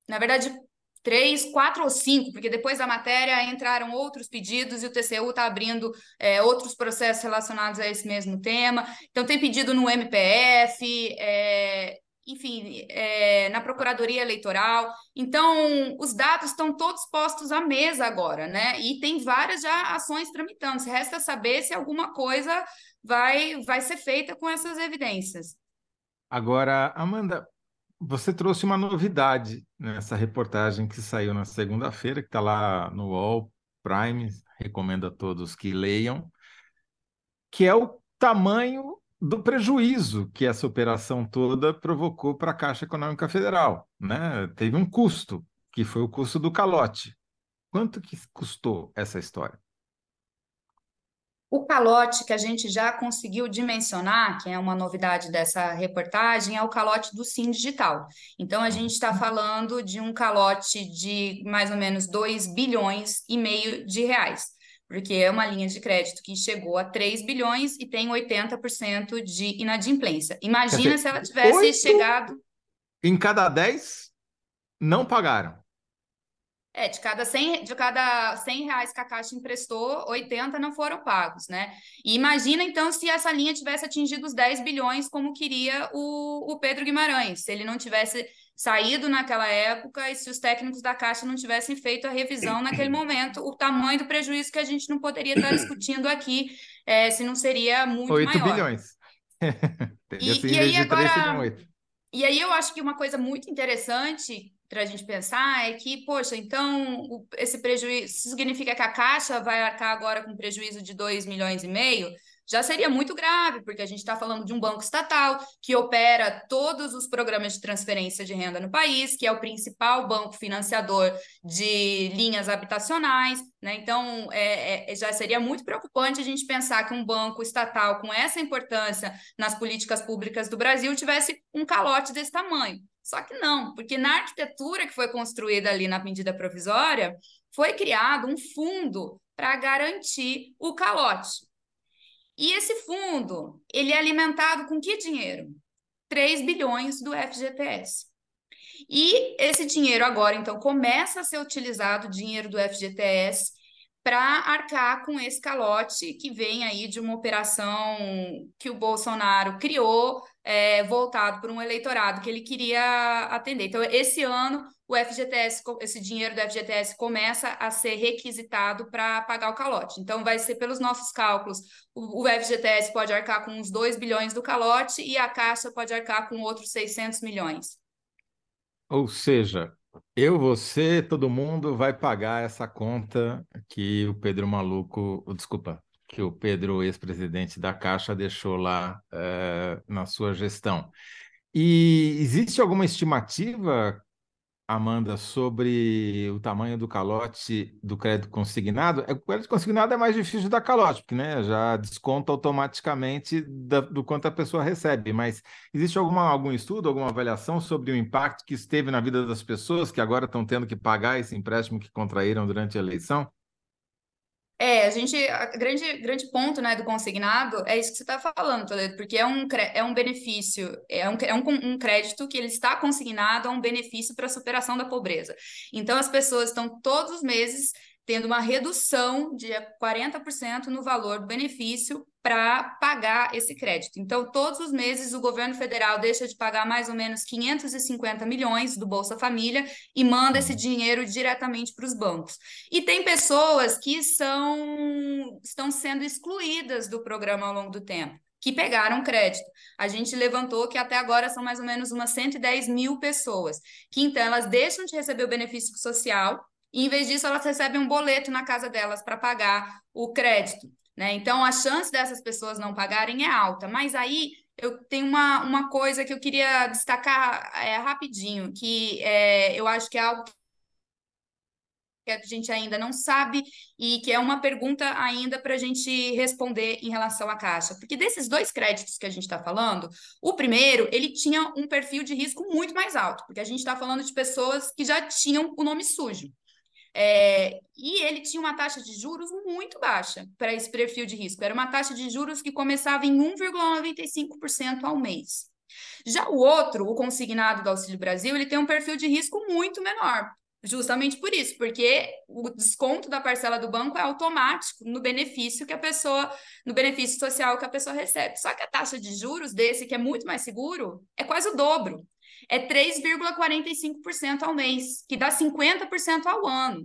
Speaker 3: na verdade, três, quatro ou cinco, porque depois da matéria entraram outros pedidos e o TCU está abrindo é, outros processos relacionados a esse mesmo tema. Então, tem pedido no MPF, é, enfim, é, na Procuradoria Eleitoral. Então, os dados estão todos postos à mesa agora, né? E tem várias já ações tramitando. Resta saber se alguma coisa vai, vai ser feita com essas evidências.
Speaker 1: Agora, Amanda, você trouxe uma novidade nessa reportagem que saiu na segunda-feira, que está lá no UOL Prime, recomendo a todos que leiam, que é o tamanho do prejuízo que essa operação toda provocou para a Caixa Econômica Federal. Né? Teve um custo, que foi o custo do calote. Quanto que custou essa história?
Speaker 3: O calote que a gente já conseguiu dimensionar, que é uma novidade dessa reportagem, é o calote do Sim Digital. Então, a gente está falando de um calote de mais ou menos 2 bilhões e meio de reais, porque é uma linha de crédito que chegou a 3 bilhões e tem 80% de inadimplência. Imagina se ela tivesse chegado.
Speaker 1: Em cada 10 não pagaram.
Speaker 3: É, de cada 100, de cada 100 reais que a Caixa emprestou, 80 não foram pagos, né? E imagina, então, se essa linha tivesse atingido os 10 bilhões, como queria o, o Pedro Guimarães, se ele não tivesse saído naquela época e se os técnicos da Caixa não tivessem feito a revisão naquele momento, o tamanho do prejuízo que a gente não poderia estar discutindo aqui, é, se não seria muito 8
Speaker 1: maior. 8 bilhões.
Speaker 3: e, e aí agora... E aí eu acho que uma coisa muito interessante para a gente pensar é que, poxa, então o, esse prejuízo significa que a Caixa vai arcar agora com prejuízo de 2 milhões e meio? Já seria muito grave, porque a gente está falando de um banco estatal que opera todos os programas de transferência de renda no país, que é o principal banco financiador de linhas habitacionais. Né? Então, é, é, já seria muito preocupante a gente pensar que um banco estatal com essa importância nas políticas públicas do Brasil tivesse um calote desse tamanho. Só que não, porque na arquitetura que foi construída ali na medida provisória, foi criado um fundo para garantir o calote. E esse fundo, ele é alimentado com que dinheiro? 3 bilhões do FGTS. E esse dinheiro agora, então, começa a ser utilizado, o dinheiro do FGTS, para arcar com esse calote que vem aí de uma operação que o Bolsonaro criou, é, voltado para um eleitorado que ele queria atender. Então, esse ano, o FGTS, esse dinheiro do FGTS começa a ser requisitado para pagar o calote. Então, vai ser pelos nossos cálculos, o, FGTS pode arcar com uns 2 bilhões do calote e a Caixa pode arcar com outros 600 milhões.
Speaker 1: Ou seja, eu, você, todo mundo vai pagar essa conta que o Pedro Maluco, desculpa, que o Pedro, ex-presidente da Caixa, deixou lá é, na sua gestão. E existe alguma estimativa Amanda, sobre o tamanho do calote do crédito consignado. É, o crédito consignado é mais difícil dar calote, porque né, já desconta automaticamente da, do quanto a pessoa recebe. Mas existe alguma, algum estudo, alguma avaliação sobre o impacto que esteve na vida das pessoas que agora estão tendo que pagar esse empréstimo que contraíram durante a eleição?
Speaker 3: É, a gente, a grande, grande ponto, né, do consignado é isso que você está falando, Toledo, porque é um, é um benefício, é um, é um, um crédito que ele está consignado a um benefício para a superação da pobreza. Então, as pessoas estão todos os meses tendo uma redução de 40% no valor do benefício para pagar esse crédito. Então, todos os meses, o governo federal deixa de pagar mais ou menos 550 milhões do Bolsa Família e manda esse dinheiro diretamente para os bancos. E tem pessoas que são, estão sendo excluídas do programa ao longo do tempo que pegaram crédito. A gente levantou que até agora são mais ou menos umas 110 mil pessoas, que então elas deixam de receber o benefício social e, em vez disso, elas recebem um boleto na casa delas para pagar o crédito. Né? Então, a chance dessas pessoas não pagarem é alta. Mas aí eu tenho uma, uma coisa que eu queria destacar é, rapidinho, que é, eu acho que é algo que a gente ainda não sabe e que é uma pergunta ainda para a gente responder em relação à Caixa. Porque desses dois créditos que a gente está falando, o primeiro, ele tinha um perfil de risco muito mais alto, porque a gente está falando de pessoas que já tinham o nome sujo. É, e ele tinha uma taxa de juros muito baixa para esse perfil de risco. Era uma taxa de juros que começava em 1,95% ao mês. Já o outro, o consignado do Auxílio Brasil, ele tem um perfil de risco muito menor. Justamente por isso, porque o desconto da parcela do banco é automático no benefício que a pessoa, no benefício social que a pessoa recebe. Só que a taxa de juros desse, que é muito mais seguro, é quase o dobro. É 3,45% ao mês, que dá 50% ao ano.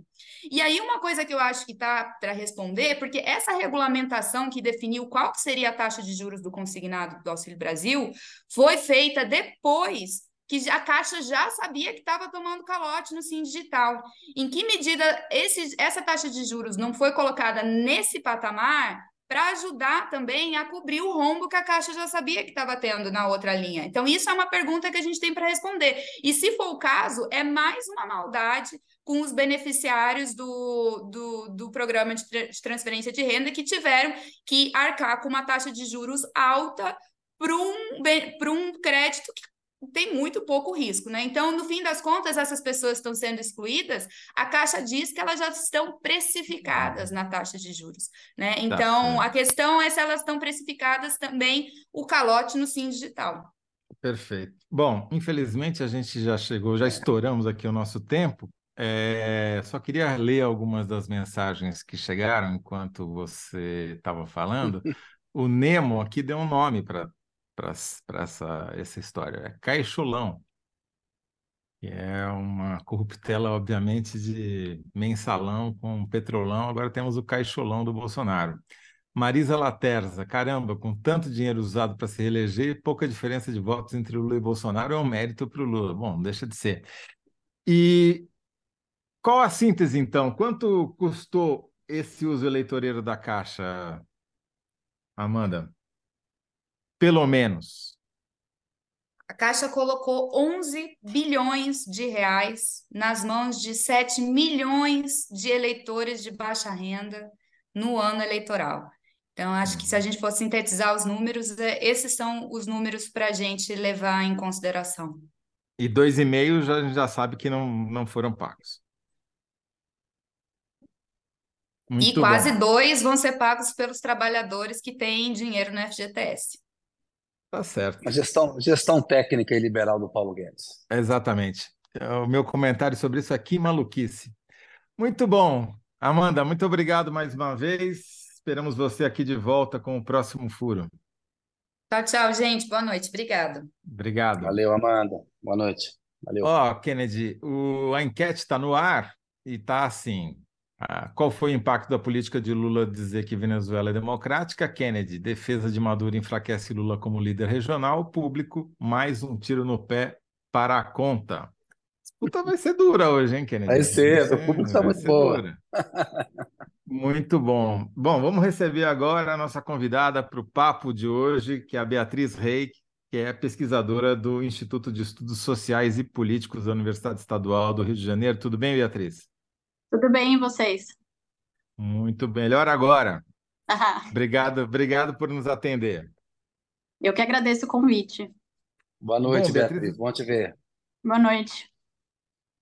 Speaker 3: E aí, uma coisa que eu acho que está para responder, porque essa regulamentação que definiu qual seria a taxa de juros do consignado do Auxílio Brasil foi feita depois que a Caixa já sabia que estava tomando calote no Sim Digital. Em que medida esse, essa taxa de juros não foi colocada nesse patamar para ajudar também a cobrir o rombo que a Caixa já sabia que estava tendo na outra linha? Então, isso é uma pergunta que a gente tem para responder. E se for o caso, é mais uma maldade com os beneficiários do, do, do programa de, de transferência de renda que tiveram que arcar com uma taxa de juros alta para um, um crédito que tem muito pouco risco, né? Então, no fim das contas, essas pessoas estão sendo excluídas, a Caixa diz que elas já estão precificadas na taxa de juros, né? Tá então, tá a questão é se elas estão precificadas também o calote no Sim Digital.
Speaker 1: Perfeito. Bom, infelizmente a gente já chegou, já estouramos aqui o nosso tempo. É, só queria ler algumas das mensagens que chegaram enquanto você estava falando. O Nemo aqui deu um nome para para essa, essa história. É Caixolão, que é uma corruptela, obviamente, de mensalão com petrolão. Agora temos o caixolão do Bolsonaro. Marisa Laterza, caramba, com tanto dinheiro usado para se reeleger, pouca diferença de votos entre Lula e Bolsonaro é um mérito para o Lula. Bom, deixa de ser. E qual a síntese, então? Quanto custou esse uso eleitoreiro da Caixa, Amanda? Pelo menos?
Speaker 3: A Caixa colocou 11 bilhões de reais nas mãos de 7 milhões de eleitores de baixa renda no ano eleitoral. Então, acho que se a gente for sintetizar os números, é, esses são os números para a gente levar em consideração.
Speaker 1: E dois e meio já, a gente já sabe que não, não foram pagos.
Speaker 3: Muito e quase bom. dois vão ser pagos pelos trabalhadores que têm dinheiro no FGTS.
Speaker 1: Tá certo.
Speaker 2: A gestão, gestão técnica e liberal do Paulo Guedes.
Speaker 1: Exatamente. O meu comentário sobre isso aqui, maluquice. Muito bom. Amanda, muito obrigado mais uma vez. Esperamos você aqui de volta com o próximo furo.
Speaker 3: Tchau, tchau, gente. Boa noite. Obrigado.
Speaker 1: Obrigado.
Speaker 2: Valeu, Amanda. Boa noite. Valeu.
Speaker 1: Ó, oh, Kennedy, o, a enquete está no ar e está assim: ah, qual foi o impacto da política de Lula dizer que Venezuela é democrática? Kennedy, defesa de Maduro enfraquece Lula como líder regional. Público, mais um tiro no pé para a conta. Disputa vai ser dura hoje, hein, Kennedy?
Speaker 2: Vai ser, o público está muito bom.
Speaker 1: Muito bom. Bom, vamos receber agora a nossa convidada para o papo de hoje, que é a Beatriz Reik, que é pesquisadora do Instituto de Estudos Sociais e Políticos da Universidade Estadual do Rio de Janeiro. Tudo bem, Beatriz?
Speaker 4: Tudo bem, e vocês?
Speaker 1: Muito melhor agora. Obrigado, obrigado por nos atender.
Speaker 4: Eu que agradeço o convite.
Speaker 2: Boa noite, Bom, Beatriz. Beatriz. Bom te ver.
Speaker 4: Boa noite.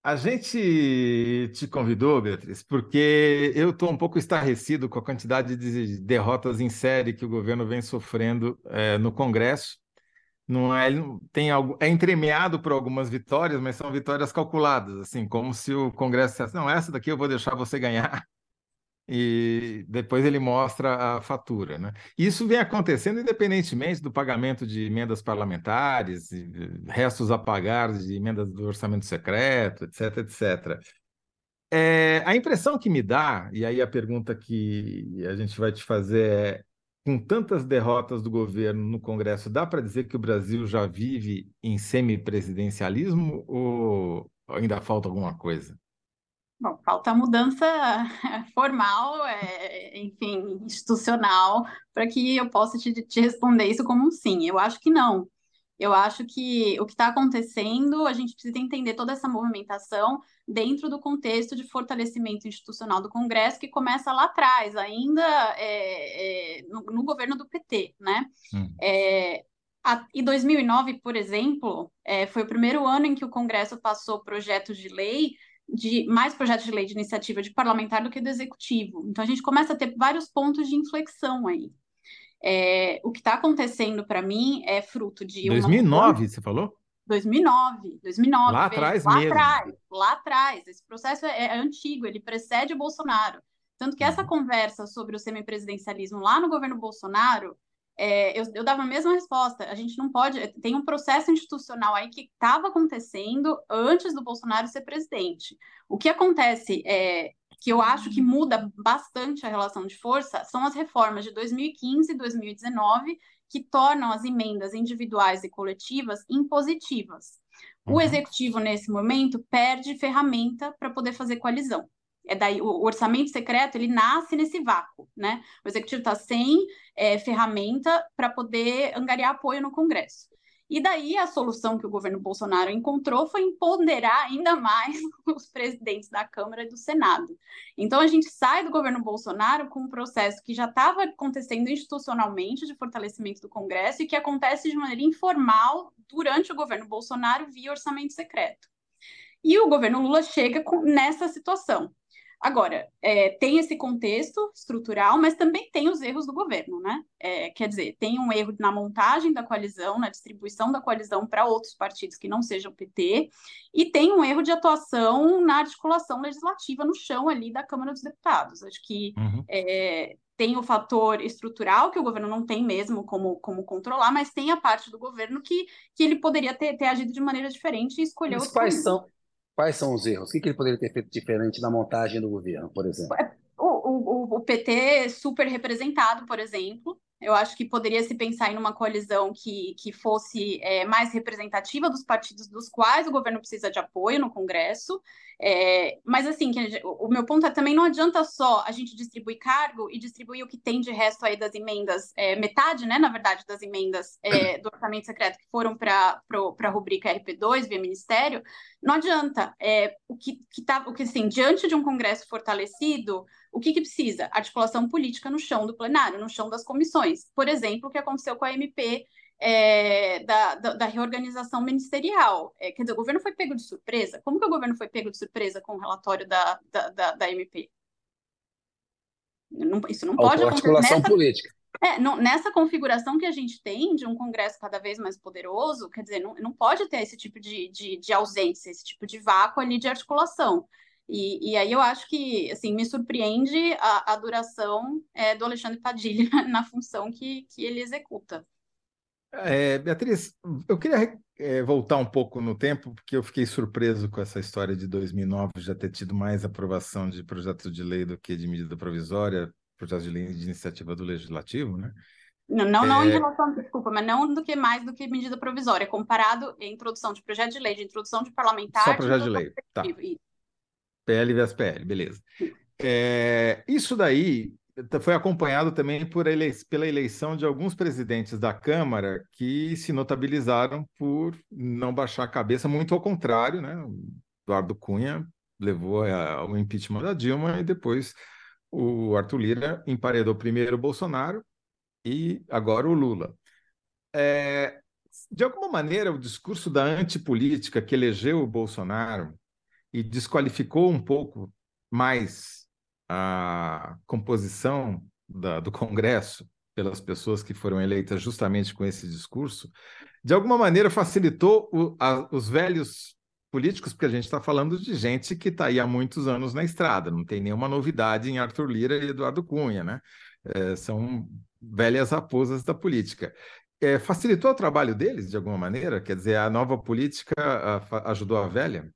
Speaker 1: A gente te convidou, Beatriz, porque eu estou um pouco estarrecido com a quantidade de derrotas em série que o governo vem sofrendo é, no Congresso não é, tem algo, é entremeado por algumas vitórias, mas são vitórias calculadas, assim, como se o Congresso dissesse, não, essa daqui eu vou deixar você ganhar, e depois ele mostra a fatura, né? Isso vem acontecendo independentemente do pagamento de emendas parlamentares, restos a pagar de emendas do orçamento secreto, etc, etc. É, a impressão que me dá, e aí a pergunta que a gente vai te fazer é com tantas derrotas do governo no Congresso, dá para dizer que o Brasil já vive em semipresidencialismo ou ainda falta alguma coisa?
Speaker 4: Bom, falta mudança formal, é, enfim, institucional, para que eu possa te, te responder isso como um sim. Eu acho que não. Eu acho que o que está acontecendo, a gente precisa entender toda essa movimentação dentro do contexto de fortalecimento institucional do Congresso, que começa lá atrás, ainda é, é, no, no, governo do PT, né? Hum. É, a, e 2009, por exemplo, é, foi o primeiro ano em que o Congresso passou projetos de lei de mais projetos de lei de iniciativa de parlamentar do que do executivo. Então a gente começa a ter vários pontos de inflexão aí. É, o que está acontecendo para mim é fruto de
Speaker 1: 2009, você falou?
Speaker 4: 2009, 2009.
Speaker 1: Lá atrás
Speaker 4: lá
Speaker 1: mesmo.
Speaker 4: atrás, lá atrás. Esse processo é, é antigo, ele precede o Bolsonaro. Tanto que essa
Speaker 1: Uhum.
Speaker 4: conversa sobre o semipresidencialismo lá no governo Bolsonaro, é, eu, eu dava a mesma resposta. A gente não pode. Tem um processo institucional aí que estava acontecendo antes do Bolsonaro ser presidente. O que acontece é que eu acho que muda bastante a relação de força são as reformas de 2015 e 2019 que tornam as emendas individuais e coletivas impositivas. O
Speaker 1: Uhum.
Speaker 4: executivo, nesse momento, perde ferramenta para poder fazer coalizão. É daí o o orçamento secreto ele nasce nesse vácuo, né? O executivo está sem é, ferramenta para poder angariar apoio no Congresso. E daí a solução que o governo Bolsonaro encontrou foi empoderar ainda mais os presidentes da Câmara e do Senado. Então a gente sai do governo Bolsonaro com um processo que já estava acontecendo institucionalmente de fortalecimento do Congresso e que acontece de maneira informal durante o governo Bolsonaro via orçamento secreto. E o governo Lula chega com, nessa situação. Agora, é, tem esse contexto estrutural, mas também tem os erros do governo, né? É, quer dizer, tem um erro na montagem da coalizão, na distribuição da coalizão para outros partidos que não sejam PT, e tem um erro de atuação na articulação legislativa no chão ali da Câmara dos Deputados. Acho que
Speaker 1: Uhum.
Speaker 4: é, tem o fator estrutural, que o governo não tem mesmo como, como controlar, mas tem a parte do governo que, que ele poderia ter, ter agido de maneira diferente e escolher
Speaker 2: Mas quais são, quais são os erros? O que, ele poderia ter feito diferente na montagem do governo, por exemplo?
Speaker 4: O, o, o PT super representado, por exemplo. Eu acho que poderia se pensar em uma coalizão que, que fosse é, mais representativa dos partidos dos quais o governo precisa de apoio no Congresso. É, mas, assim, gente- o meu ponto é também não adianta só a gente distribuir cargo e distribuir o que tem de resto aí das emendas, é, metade, né, na verdade, das emendas é, do orçamento secreto que foram para a rubrica RP2 via Ministério. Não adianta. É, o que, que tá, o que assim, diante de um Congresso fortalecido, o que, que precisa? Articulação política no chão do plenário, no chão das comissões. Por exemplo, o que aconteceu com a MP é, da, da, da reorganização ministerial. É, quer dizer, o governo foi pego de surpresa? Como que o governo foi pego de surpresa com o relatório da, da, da, da MP? Não- isso não pode acontecer
Speaker 2: Articulação
Speaker 4: nessa
Speaker 2: política.
Speaker 4: é, não- nessa configuração que a gente tem de um Congresso cada vez mais poderoso, quer dizer, não, não pode ter esse tipo de, de, de ausência, esse tipo de vácuo ali de articulação. E, e aí eu acho que, assim, me surpreende a, a duração é, do Alexandre Padilha na função que, que ele executa.
Speaker 1: É, Beatriz, eu queria é, voltar um pouco no tempo, porque eu fiquei surpreso com essa história de 2009 já ter tido mais aprovação de projeto de lei do que de medida provisória, projeto de lei de iniciativa do Legislativo, né?
Speaker 4: Não, não, não em
Speaker 1: É.
Speaker 4: relação, desculpa, mas não do que mais do que medida provisória, comparado em introdução de projeto de lei, de introdução de parlamentar,
Speaker 1: Só
Speaker 4: de
Speaker 1: projeto de
Speaker 4: introdução
Speaker 1: lei, tá.
Speaker 4: Isso.
Speaker 1: PL vs PL, beleza. É, isso daí foi acompanhado também por elei pela eleição de alguns presidentes da Câmara que se notabilizaram por não baixar a cabeça, muito ao contrário, né? Eduardo Cunha levou ao impeachment da Dilma e depois o Arthur Lira emparedou primeiro o Bolsonaro e agora o Lula. É, de alguma maneira, o discurso da antipolítica que elegeu o Bolsonaro e desqualificou um pouco mais a composição da, do Congresso pelas pessoas que foram eleitas justamente com esse discurso, de alguma maneira facilitou o, a, os velhos políticos, porque a gente está falando de gente que está aí há muitos anos na estrada, não tem nenhuma novidade em Arthur Lira e Eduardo Cunha, né? É, são velhas raposas da política. É, facilitou o trabalho deles, de alguma maneira? Quer dizer, a nova política a, ajudou a velha?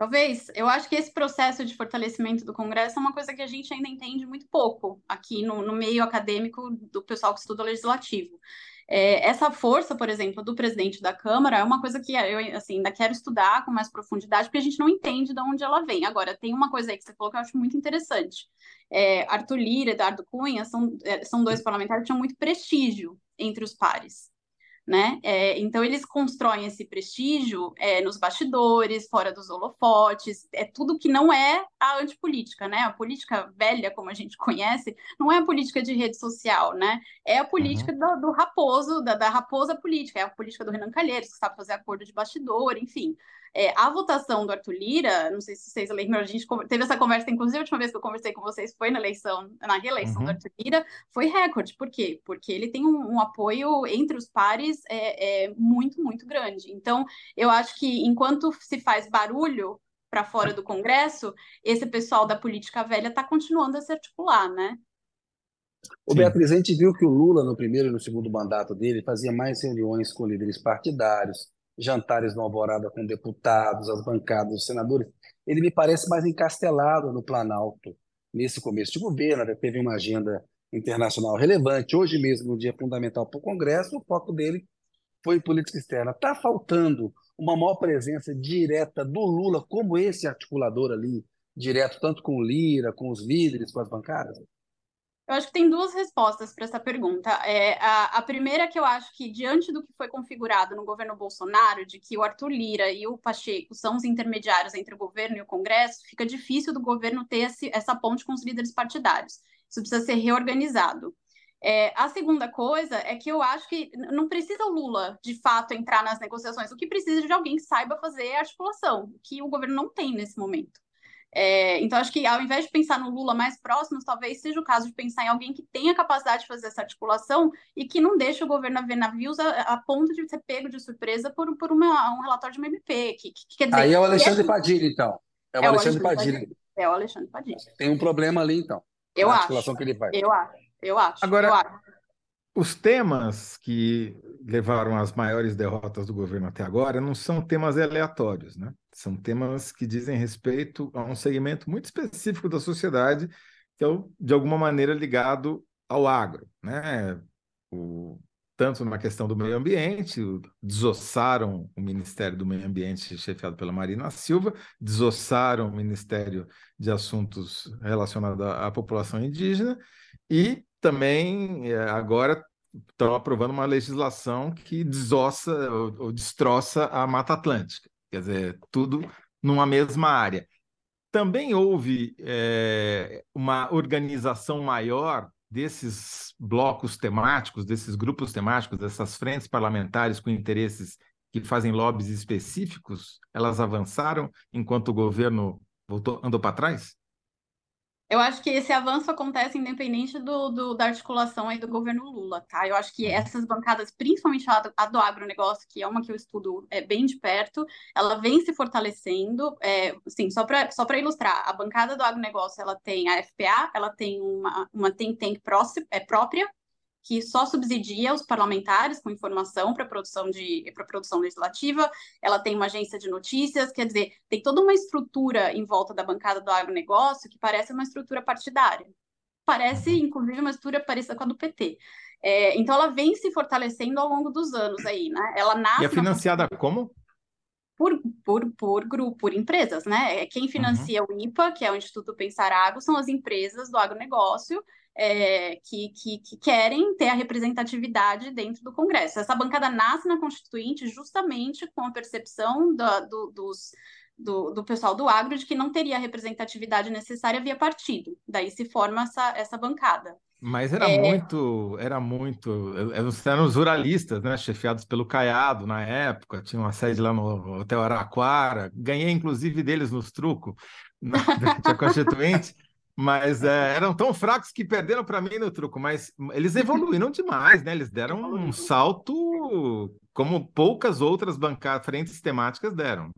Speaker 4: Talvez. Eu acho que esse processo de fortalecimento do Congresso é uma coisa que a gente ainda entende muito pouco aqui no, no meio acadêmico do pessoal que estuda legislativo. É, essa força, por exemplo, do presidente da Câmara é uma coisa que eu assim, ainda quero estudar com mais profundidade, porque a gente não entende de onde ela vem. Agora, tem uma coisa aí que você falou que eu acho muito interessante. É, Arthur Lira e Eduardo Cunha são, é, são dois parlamentares que tinham muito prestígio entre os pares né? É, então eles constroem esse prestígio é, nos bastidores, fora dos holofotes, é tudo que não é a antipolítica, né? A política velha, como a gente conhece, não é a política de rede social, né? É a política uhum. do, do, raposo, da, da, raposa política, é a política do Renan Calheiros, que sabe fazer acordo de bastidor, enfim. É, a votação do Arthur Lira, não sei se vocês lembram, a gente teve essa conversa, inclusive a última vez que eu conversei com vocês foi na eleição, na reeleição uhum. do Arthur Lira, foi recorde. Por quê? Porque ele tem um, um apoio entre os pares é, é muito, muito grande. Então, eu acho que enquanto se faz barulho para fora do Congresso, esse pessoal da política velha está continuando a se articular, né?
Speaker 2: O Beatriz, a gente viu que o Lula, no primeiro e no segundo mandato dele, fazia mais reuniões com líderes partidários, jantares no Alvorada com deputados, as bancadas, os senadores. Ele me parece mais encastelado no Planalto nesse começo de governo, teve uma agenda internacional relevante. Hoje mesmo, no dia fundamental para o Congresso, o foco dele foi em política externa. Está faltando uma maior presença direta do Lula como esse articulador ali, direto tanto com o Lira, com os líderes, com as bancadas?
Speaker 4: Eu acho que tem duas respostas para essa pergunta. É, a, a, primeira é que eu acho que, diante do que foi configurado no governo Bolsonaro, de que o Arthur Lira e o Pacheco são os intermediários entre o governo e o Congresso, fica difícil do governo ter esse, essa ponte com os líderes partidários. Isso precisa ser reorganizado. É, a segunda coisa é que eu acho que não precisa o Lula, de fato, entrar nas negociações. O que precisa é de alguém que saiba fazer a articulação, que o governo não tem nesse momento. É, então, acho que ao invés de pensar no Lula mais próximo, talvez seja o caso de pensar em alguém que tenha capacidade de fazer essa articulação e que não deixe o governo a ver navios a, a ponto de ser pego de surpresa por, por uma, um relatório de uma MP. Que, que, quer dizer,
Speaker 2: Aí é o Alexandre é... Padilha, então. É o, é Alexandre, Alexandre Padilha. Padilha.
Speaker 4: É o Alexandre Padilha.
Speaker 2: Tem um problema ali, então.
Speaker 4: Eu acho. Que ele faz. Eu acho. Eu acho.
Speaker 1: Agora,
Speaker 4: eu acho.
Speaker 1: Os temas que levaram às maiores derrotas do governo até agora não são temas aleatórios, né? São temas que dizem respeito a um segmento muito específico da sociedade, que é, de alguma maneira, ligado ao agro. Né? O, tanto na questão do meio ambiente, desossaram o Ministério do Meio Ambiente, chefiado pela Marina Silva, desossaram o Ministério de Assuntos relacionados à população indígena, e também é, agora estão aprovando uma legislação que desossa ou, ou destroça a Mata Atlântica quer dizer, tudo numa mesma área. Também houve é, uma organização maior desses blocos temáticos, desses grupos temáticos, dessas frentes parlamentares com interesses que fazem lobbies específicos, elas avançaram enquanto o governo voltou, andou para trás?
Speaker 4: Eu acho que esse avanço acontece independente do, do, da articulação aí do governo Lula, tá? Eu acho que essas bancadas, principalmente a do, a do agronegócio, que é uma que eu estudo é, bem de perto, ela vem se fortalecendo. É, assim, só para só ilustrar, a bancada do agronegócio ela tem a FPA, ela tem uma, uma think tank próxima, é, própria, que só subsidia os parlamentares com informação para produção de para produção legislativa. Ela tem uma agência de notícias, quer dizer, tem toda uma estrutura em volta da bancada do agronegócio que parece uma estrutura partidária. Parece, uhum. inclusive, uma estrutura parecida com a do PT. É, então, ela vem se fortalecendo ao longo dos anos aí, né? Ela nasce.
Speaker 1: E é financiada na... como?
Speaker 4: Por, por, por grupo, por empresas, né? É, quem financia uhum. o IPA, que é o Instituto Pensar Agro, são as empresas do agronegócio é, que, que, que, querem ter a representatividade dentro do Congresso. Essa bancada nasce na Constituinte justamente com a percepção da, do, dos, do, do, pessoal do agro de que não teria a representatividade necessária via partido. Daí se forma essa, essa bancada.
Speaker 1: Mas era é... muito, era muito. Eram os ruralistas, né? Chefiados pelo Caiado na época, tinha uma sede lá no Hotel Araquara. Ganhei, inclusive, deles nos trucos, na, a Constituinte. Mas é, eram tão fracos que perderam para mim no truco, mas eles evoluíram demais, né? Eles deram um salto como poucas outras bancadas, frentes temáticas deram.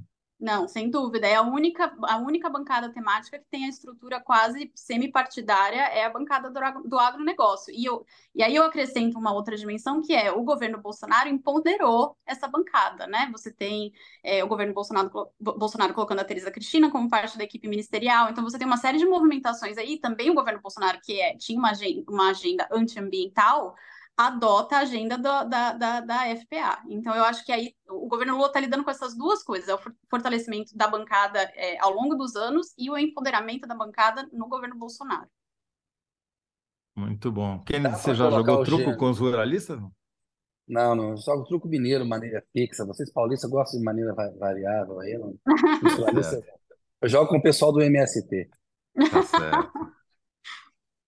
Speaker 4: Não, sem dúvida. É a única, a única bancada temática que tem a estrutura quase semi-partidária é a bancada do, do agronegócio. E, eu, e aí eu acrescento uma outra dimensão, que é o governo Bolsonaro empoderou essa bancada, né? Você tem é, o governo Bolsonaro, Bolsonaro colocando a Teresa Cristina como parte da equipe ministerial, então você tem uma série de movimentações aí, também o governo Bolsonaro, que é, tinha uma agenda, uma agenda antiambiental, adota a agenda do, da, da, da FPA. Então, eu acho que aí o governo Lula está lidando com essas duas coisas: é o fortalecimento da bancada é, ao longo dos anos e o empoderamento da bancada no governo Bolsonaro.
Speaker 1: Muito bom. Kennedy, você já jogou truco gênero. com os ruralistas?
Speaker 2: Não, não, só o truco mineiro, maneira fixa. Vocês paulistas gostam de maneira variável aí, não? eu jogo com o pessoal do MST.
Speaker 1: Tá certo.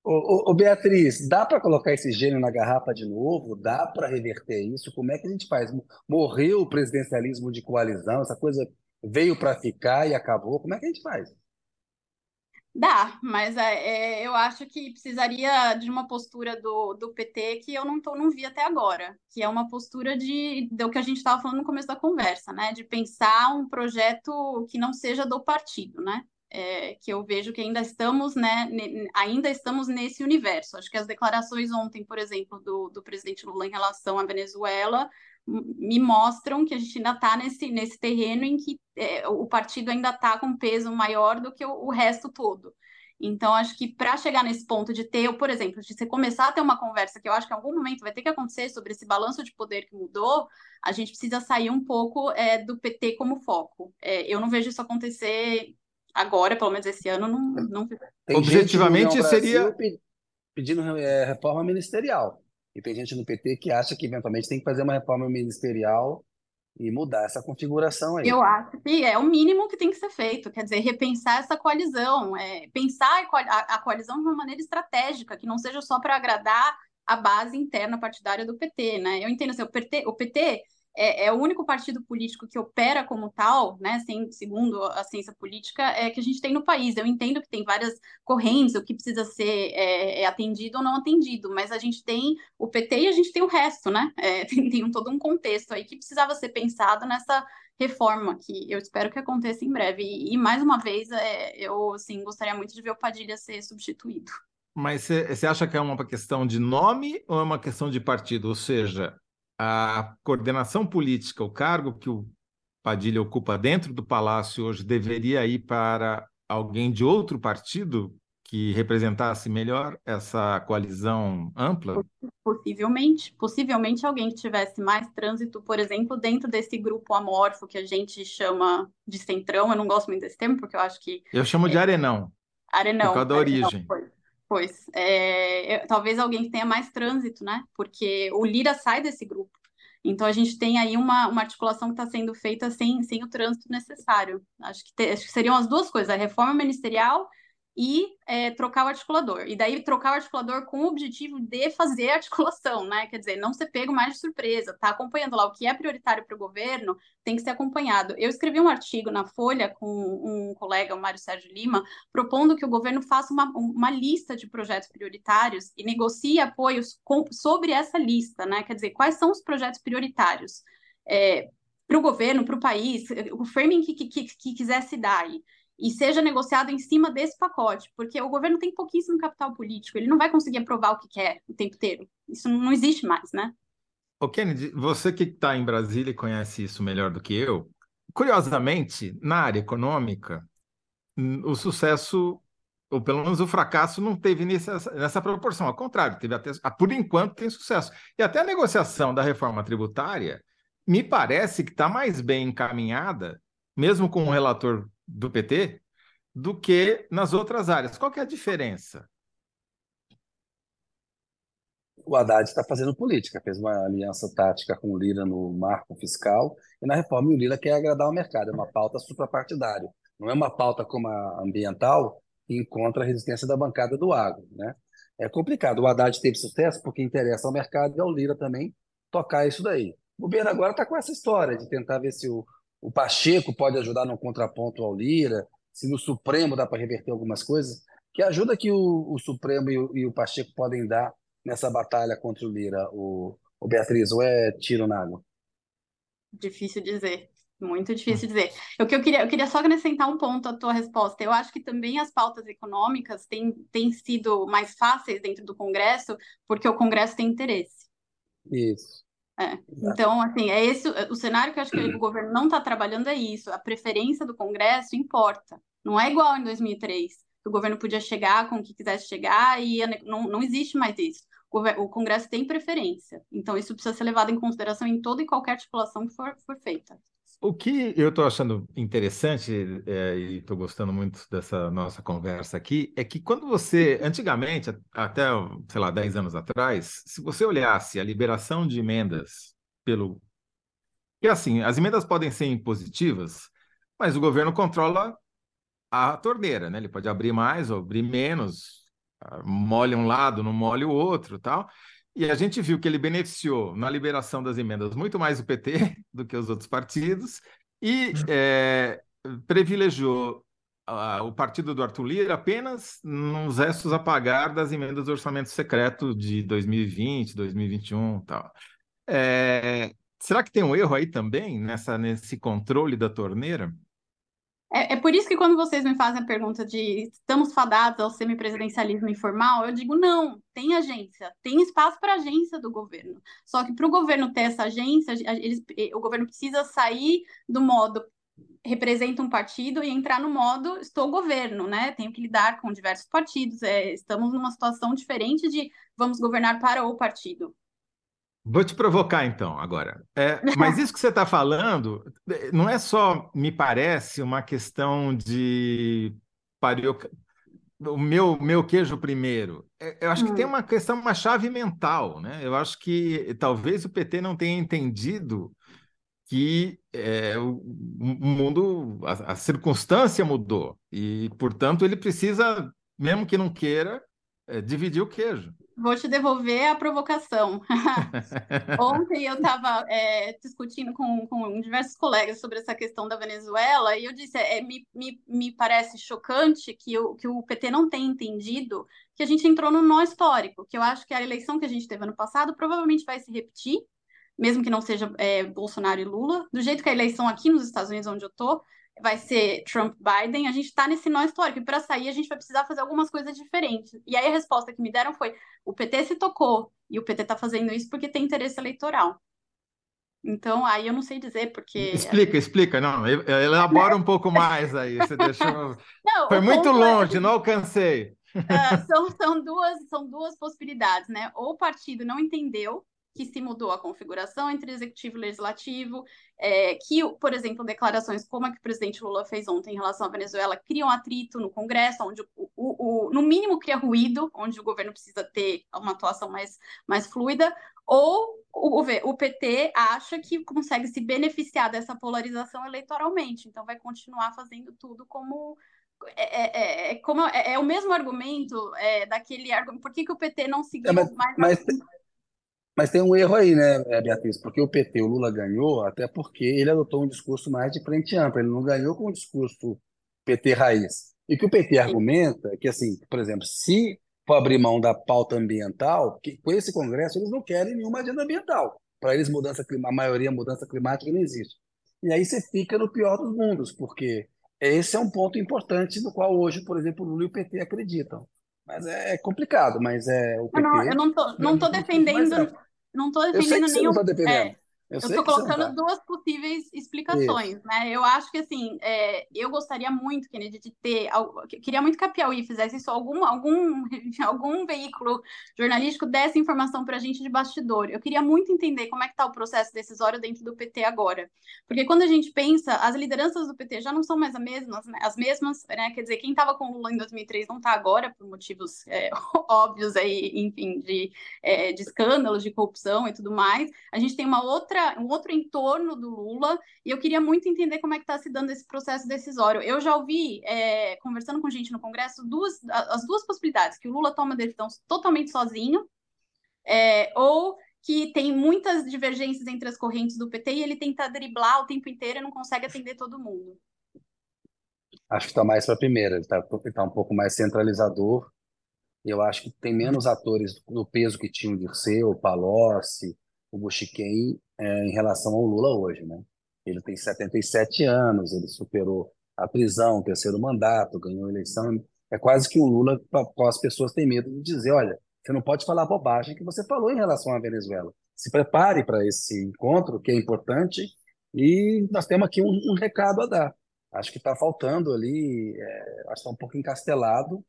Speaker 2: Ô, ô, Beatriz, dá para colocar esse gênio na garrafa de novo? Dá para reverter isso? Como é que a gente faz? Morreu o presidencialismo de coalizão, essa coisa veio para ficar e acabou. Como é que a gente faz?
Speaker 4: Dá, mas é, é, eu acho que precisaria de uma postura do, do PT que eu não, tô, não vi até agora, que é uma postura de do que a gente estava falando no começo da conversa, né? De pensar um projeto que não seja do partido, né? É, que eu vejo que ainda estamos, né, ainda estamos nesse universo. Acho que as declarações ontem, por exemplo, do, do presidente Lula em relação à Venezuela me mostram que a gente ainda está nesse, nesse terreno em que é, o partido ainda está com peso maior do que o, o resto todo. Então, acho que para chegar nesse ponto de ter, por exemplo, de você começar a ter uma conversa que eu acho que em algum momento vai ter que acontecer sobre esse balanço de poder que mudou, a gente precisa sair um pouco é, do PT como foco. É, eu não vejo isso acontecer agora, pelo menos esse ano, não, não...
Speaker 1: Objetivamente seria
Speaker 2: pedindo é, reforma ministerial. E tem gente no PT que acha que eventualmente tem que fazer uma reforma ministerial e mudar essa configuração aí.
Speaker 4: Eu acho que é o mínimo que tem que ser feito, quer dizer, repensar essa coalizão, é, pensar a, a coalizão de uma maneira estratégica, que não seja só para agradar a base interna partidária do PT, né? Eu entendo assim, o PT, o PT é, é, o único partido político que opera como tal, né, sem, segundo a ciência política, é que a gente tem no país. Eu entendo que tem várias correntes, o que precisa ser é, é atendido ou não atendido, mas a gente tem o PT e a gente tem o resto, né? É, tem, tem um, todo um contexto aí que precisava ser pensado nessa reforma, que eu espero que aconteça em breve. E, e mais uma vez, é, eu assim, gostaria muito de ver o Padilha ser substituído.
Speaker 1: Mas você acha que é uma questão de nome ou é uma questão de partido? Ou seja, a coordenação política, o cargo que o Padilha ocupa dentro do Palácio hoje, deveria ir para alguém de outro partido que representasse melhor essa coalizão ampla?
Speaker 4: Possivelmente, possivelmente alguém que tivesse mais trânsito, por exemplo, dentro desse grupo amorfo que a gente chama de centrão. Eu não gosto muito desse termo porque eu acho que
Speaker 1: eu chamo de é... arenão.
Speaker 4: Arenão.
Speaker 1: Por causa da
Speaker 4: arenão,
Speaker 1: origem.
Speaker 4: Pois, é, talvez alguém que tenha mais trânsito, né? Porque o Lira sai desse grupo. Então a gente tem aí uma, uma articulação que está sendo feita sem, sem o trânsito necessário. Acho que, te, acho que seriam as duas coisas, a reforma ministerial e é, trocar o articulador. E daí trocar o articulador com o objetivo de fazer a articulação, né? Quer dizer, não ser pego mais de surpresa, tá acompanhando lá o que é prioritário para o governo, tem que ser acompanhado. Eu escrevi um artigo na Folha com um colega, o Mário Sérgio Lima, propondo que o governo faça uma, uma lista de projetos prioritários e negocie apoios com, sobre essa lista, né? Quer dizer, quais são os projetos prioritários? É, para o governo, para o país, o framing que, que, que, que quiser se dar aí e seja negociado em cima desse pacote, porque o governo tem pouquíssimo capital político, ele não vai conseguir aprovar o que quer o tempo inteiro. Isso não existe mais, né?
Speaker 1: Ô Kennedy, você que está em Brasília e conhece isso melhor do que eu, curiosamente, na área econômica, o sucesso, ou pelo menos o fracasso, não teve nessa, nessa proporção. Ao contrário, teve até, por enquanto tem sucesso. E até a negociação da reforma tributária me parece que está mais bem encaminhada, mesmo com o relator do PT do que nas outras áreas. Qual que é a diferença?
Speaker 2: O Haddad está fazendo política, fez uma aliança tática com o Lira no marco fiscal e na reforma o Lira quer agradar o mercado, é uma pauta suprapartidária. Não é uma pauta como a ambiental que encontra a resistência da bancada do agro. Né? É complicado. O Haddad teve sucesso porque interessa ao mercado e ao Lira também tocar isso daí. O governo agora está com essa história de tentar ver se o, o Pacheco pode ajudar no contraponto ao Lira, se no Supremo dá para reverter algumas coisas. Que ajuda que o, o Supremo e o, e o, Pacheco podem dar nessa batalha contra o Lira, o, o Beatriz, ou é tiro na água?
Speaker 4: Difícil dizer. Muito difícil dizer. O que eu queria, eu queria só acrescentar um ponto à tua resposta. Eu acho que também as pautas econômicas têm, têm sido mais fáceis dentro do Congresso, porque o Congresso tem interesse.
Speaker 2: Isso.
Speaker 4: É. Então, assim, é esse o cenário que eu acho que o governo não está trabalhando é isso. A preferência do Congresso importa. Não é igual em 2003, que o governo podia chegar com o que quisesse chegar e não, não existe mais isso. O Congresso tem preferência. Então, isso precisa ser levado em consideração em toda e qualquer articulação que for, for feita.
Speaker 1: O que eu estou achando interessante, é, e estou gostando muito dessa nossa conversa aqui, é que quando você, antigamente, até, sei lá, 10 anos atrás, se você olhasse a liberação de emendas pelo. E assim, as emendas podem ser impositivas, mas o governo controla a torneira, né? Ele pode abrir mais ou abrir menos, ah, molha um lado, não molha o outro tal. E a gente viu que ele beneficiou na liberação das emendas muito mais o PT do que os outros partidos e é, privilegiou o partido do Arthur Lira apenas nos restos a pagar das emendas do orçamento secreto de 2020, 2021 e tal. É, será que tem um erro aí também nessa, nesse controle da torneira?
Speaker 4: É, é, por isso que quando vocês me fazem a pergunta de estamos fadados ao semipresidencialismo informal, eu digo não, tem agência, tem espaço para agência do governo. Só que para o governo ter essa agência, eles, o governo precisa sair do modo representa um partido e entrar no modo estou governo, né? Tenho que lidar com diversos partidos. É, estamos numa situação diferente de vamos governar para o partido.
Speaker 1: Vou te provocar então agora. É, mas isso que você está falando não é só, me parece, uma questão de o meu, meu queijo primeiro. É, eu acho hum. que tem hum. uma questão, uma chave mental, né? Eu acho que talvez o PT não tenha entendido que é, o, o mundo, a, a circunstância mudou e, portanto, ele precisa, mesmo que não queira, é, dividir o queijo.
Speaker 4: Vou te devolver a provocação. Ontem eu estava é, discutindo com, com diversos colegas sobre essa questão da Venezuela e eu disse: é, me, me, me parece chocante que o, que o PT não tenha entendido que a gente entrou no nó histórico, que eu acho que a eleição que a gente teve ano passado provavelmente vai se repetir, mesmo que não seja é, Bolsonaro e Lula, do jeito que a eleição aqui nos Estados Unidos, onde eu estou, vai ser Trump-Biden, a gente está nesse nó histórico, e para sair a gente vai precisar fazer algumas coisas diferentes. E aí a resposta que me deram foi: o PT se tocou, e o PT está fazendo isso porque tem interesse eleitoral. Então, aí eu não sei dizer, porque.
Speaker 1: Explica, explica, não, elabora um pouco mais aí. Você deixou. Não, Foi muito é longe, é... não alcancei.
Speaker 4: Uh, são, são, duas, são duas possibilidades, né? Ou o partido não entendeu que se mudou a configuração entre executivo e legislativo, é, que, por exemplo, declarações como a que o presidente Lula fez ontem em relação à Venezuela criam atrito no Congresso, onde, o, o, o, no mínimo, cria ruído, onde o governo precisa ter uma atuação mais, mais fluida, ou o, o PT acha que consegue se beneficiar dessa polarização eleitoralmente, então vai continuar fazendo tudo como é, é, é, é como é, é, o mesmo argumento é, daquele argumento. Por que, que o PT não seguiu
Speaker 2: mas,
Speaker 4: mais?
Speaker 2: Mas, mas tem um erro aí, né, Beatriz? Porque o PT, o Lula ganhou, até porque ele adotou um discurso mais de frente ampla. Ele não ganhou com o discurso PT raiz. E que o PT argumenta é que, assim, por exemplo, se for abrir mão da pauta ambiental, que com esse Congresso eles não querem nenhuma agenda ambiental. Para eles, mudança a maioria mudança climática não existe. E aí você fica no pior dos mundos, porque esse é um ponto importante no qual hoje, por exemplo, o Lula e o PT acreditam. Mas é complicado, mas é o PT.
Speaker 4: Não, eu não tô, não tô defendendo, não tô defendendo nenhum. Não tá defendendo. É, eu estou colocando duas possíveis explicações, Isso. né? Eu acho que assim, é, eu gostaria muito, Kennedy, de ter. Queria muito que a Piauí fizesse isso, algum, algum, algum veículo jornalístico desse informação para a gente de bastidor. Eu queria muito entender como é que está o processo decisório dentro do PT agora. Porque quando a gente pensa, as lideranças do PT já não são mais as mesmas, né? as mesmas, né? Quer dizer, quem estava com o Lula em 2003 não está agora, por motivos é, óbvios aí, enfim, de, é, de escândalos, de corrupção e tudo mais. A gente tem uma outra outra, um outro entorno do Lula, e eu queria muito entender como é que está se dando esse processo decisório. Eu já ouvi, é, conversando com gente no Congresso, duas, as duas possibilidades, que o Lula toma decisão totalmente sozinho, é, ou que tem muitas divergências entre as correntes do PT e ele tenta driblar o tempo inteiro e não consegue atender todo mundo.
Speaker 2: Acho que está mais para a primeira, está tá um pouco mais centralizador. Eu acho que tem menos atores do peso que tinha o Dirceu, o Palocci, o Bushiken é, em relação ao Lula hoje, né? Ele tem 77 anos, ele superou a prisão, o terceiro mandato, ganhou a eleição. É quase que um Lula qual as pessoas têm medo de dizer, olha, você não pode falar a bobagem que você falou em relação à Venezuela. Se prepare para esse encontro, que é importante, e nós temos aqui um, um recado a dar. Acho que está faltando ali, é, acho que está um pouco encastelado,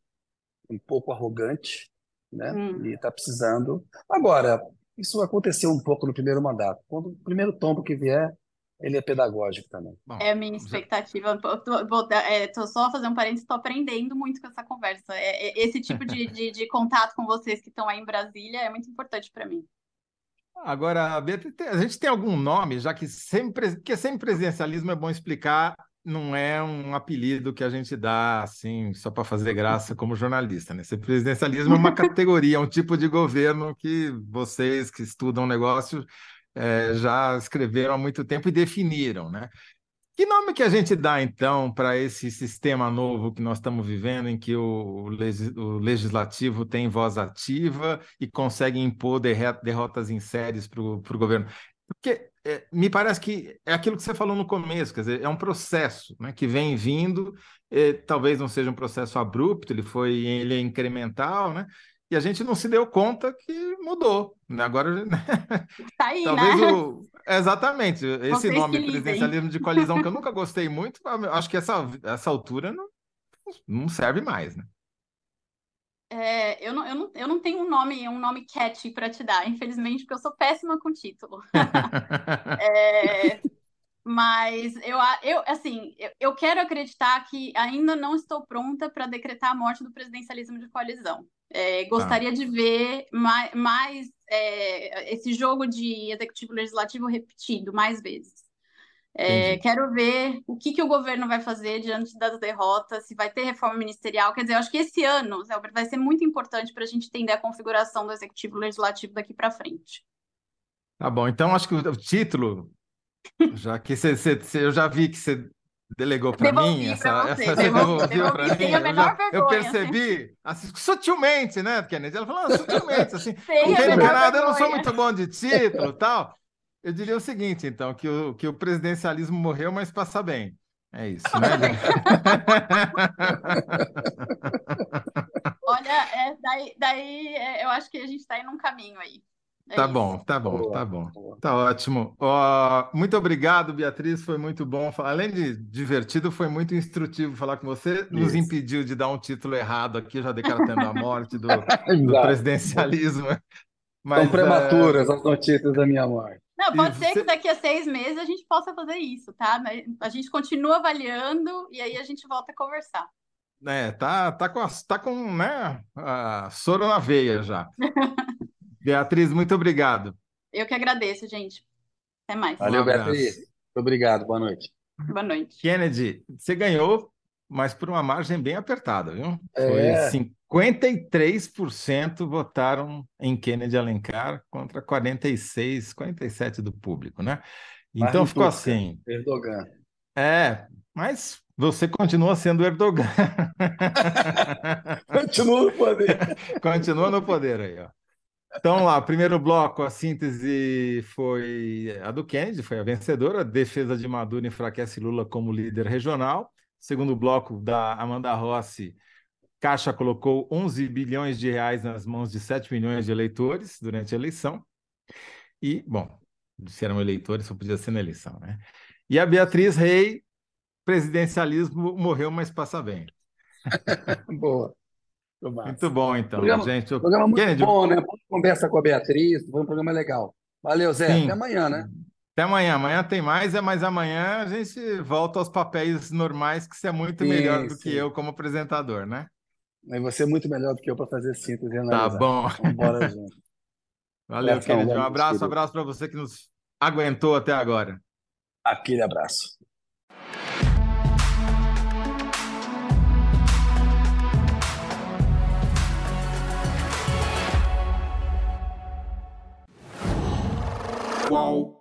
Speaker 2: um pouco arrogante, né? Hum. E está precisando. Agora, isso aconteceu um pouco no primeiro mandato. Quando o primeiro tombo que vier, ele é pedagógico também.
Speaker 4: Bom, é a minha expectativa. Estou é, só fazendo um parênteses, estou aprendendo muito com essa conversa. É, é, esse tipo de, de, de, contato com vocês que estão aí em Brasília é muito importante para mim.
Speaker 1: Agora, Beatriz, a gente tem algum nome, já que sempre, que sempre presidencialismo é bom explicar não é um apelido que a gente dá assim só para fazer graça como jornalista, né? Esse presidencialismo é uma categoria, é um tipo de governo que vocês que estudam negócio é, já escreveram há muito tempo e definiram, né? Que nome que a gente dá, então, para esse sistema novo que nós estamos vivendo, em que o, o legislativo tem voz ativa e consegue impor derrotas em séries para o governo? Porque é, me parece que é aquilo que você falou no começo, quer dizer, é um processo né, que vem vindo, é, talvez não seja um processo abrupto, ele foi ele é incremental, né? E a gente não se deu conta que mudou. Né? Agora.
Speaker 4: Tá aí, talvez
Speaker 1: né? O... Exatamente. Esse Vocês nome, presidencialismo de coalizão, que eu nunca gostei muito, acho que essa, essa altura não, não serve mais, né?
Speaker 4: É, eu, não, eu, não, eu não tenho um nome, um nome catchy para te dar, infelizmente, porque eu sou péssima com título. é, mas eu, eu assim, eu, eu quero acreditar que ainda não estou pronta para decretar a morte do presidencialismo de coalizão. É, gostaria tá. de ver mais, mais é, esse jogo de executivo legislativo repetido mais vezes. É, quero ver o que, que o governo vai fazer diante das derrotas, se vai ter reforma ministerial. Quer dizer, eu acho que esse ano, Zé vai ser muito importante para a gente entender a configuração do executivo legislativo daqui para frente.
Speaker 1: Tá bom, então acho que o título, já que você, você, eu já vi que você delegou para mim, essa, você, essa devolveu para mim. Eu, já, eu, percebi assim. assim, sutilmente, né, Kennedy? Ela falou ah, sutilmente, assim, não tem nada, eu não sou muito bom de título tal. Eu diria o seguinte, então, que o, que o presidencialismo morreu, mas passa bem. É isso, né?
Speaker 4: Olha, é, daí, daí é, eu acho que a gente está indo um caminho aí.
Speaker 1: É tá isso. bom, tá bom, boa, tá bom. Boa. Tá ótimo. Uh, muito obrigado, Beatriz. Foi muito bom. Além de divertido, foi muito instrutivo falar com você. Isso. Nos impediu de dar um título errado aqui, já decretando a morte do, do presidencialismo.
Speaker 2: Mas, São prematuras uh... as notícias da minha morte.
Speaker 4: Não, pode ser que daqui a seis meses a gente possa fazer isso, tá? A gente continua avaliando e aí a gente volta a conversar.
Speaker 1: É, tá, tá com, a, tá com né, a soro na veia já. Beatriz, muito obrigado.
Speaker 4: Eu que agradeço, gente. Até mais.
Speaker 2: Valeu, um Beatriz. Muito obrigado. Boa noite.
Speaker 4: Boa noite.
Speaker 1: Kennedy, você ganhou, mas por uma margem bem apertada, viu? É. Foi 53% votaram em Kennedy Alencar contra 46, 47 do público, né? Então ficou assim.
Speaker 2: Erdogan.
Speaker 1: É, mas você continua sendo Erdogan.
Speaker 2: continua no poder.
Speaker 1: continua no poder aí, ó. Então lá, primeiro bloco, a síntese foi a do Kennedy, foi a vencedora. A defesa de Maduro enfraquece Lula como líder regional. Segundo bloco da Amanda Rossi, Caixa colocou 11 bilhões de reais nas mãos de 7 milhões de eleitores durante a eleição. E, bom, se eram eleitores, só podia ser na eleição, né? E a Beatriz Rei, presidencialismo morreu, mas passa bem.
Speaker 2: Boa.
Speaker 1: Muito bom, então,
Speaker 2: programa,
Speaker 1: gente.
Speaker 2: Programa muito Kennedy, bom, né? Conversa com a Beatriz, foi um programa legal. Valeu, Zé. Sim. Até amanhã, né?
Speaker 1: Até amanhã. Amanhã tem mais, é mas amanhã a gente volta aos papéis normais, que você é muito sim, melhor do sim. que eu como apresentador, né?
Speaker 2: Mas você é muito melhor do que eu para fazer síntese e analisar.
Speaker 1: Tá bom.
Speaker 2: Então, bora junto.
Speaker 1: Valeu, Kennedy. Um abraço, um abraço para você que nos aguentou até agora.
Speaker 2: Aquele abraço. Qual?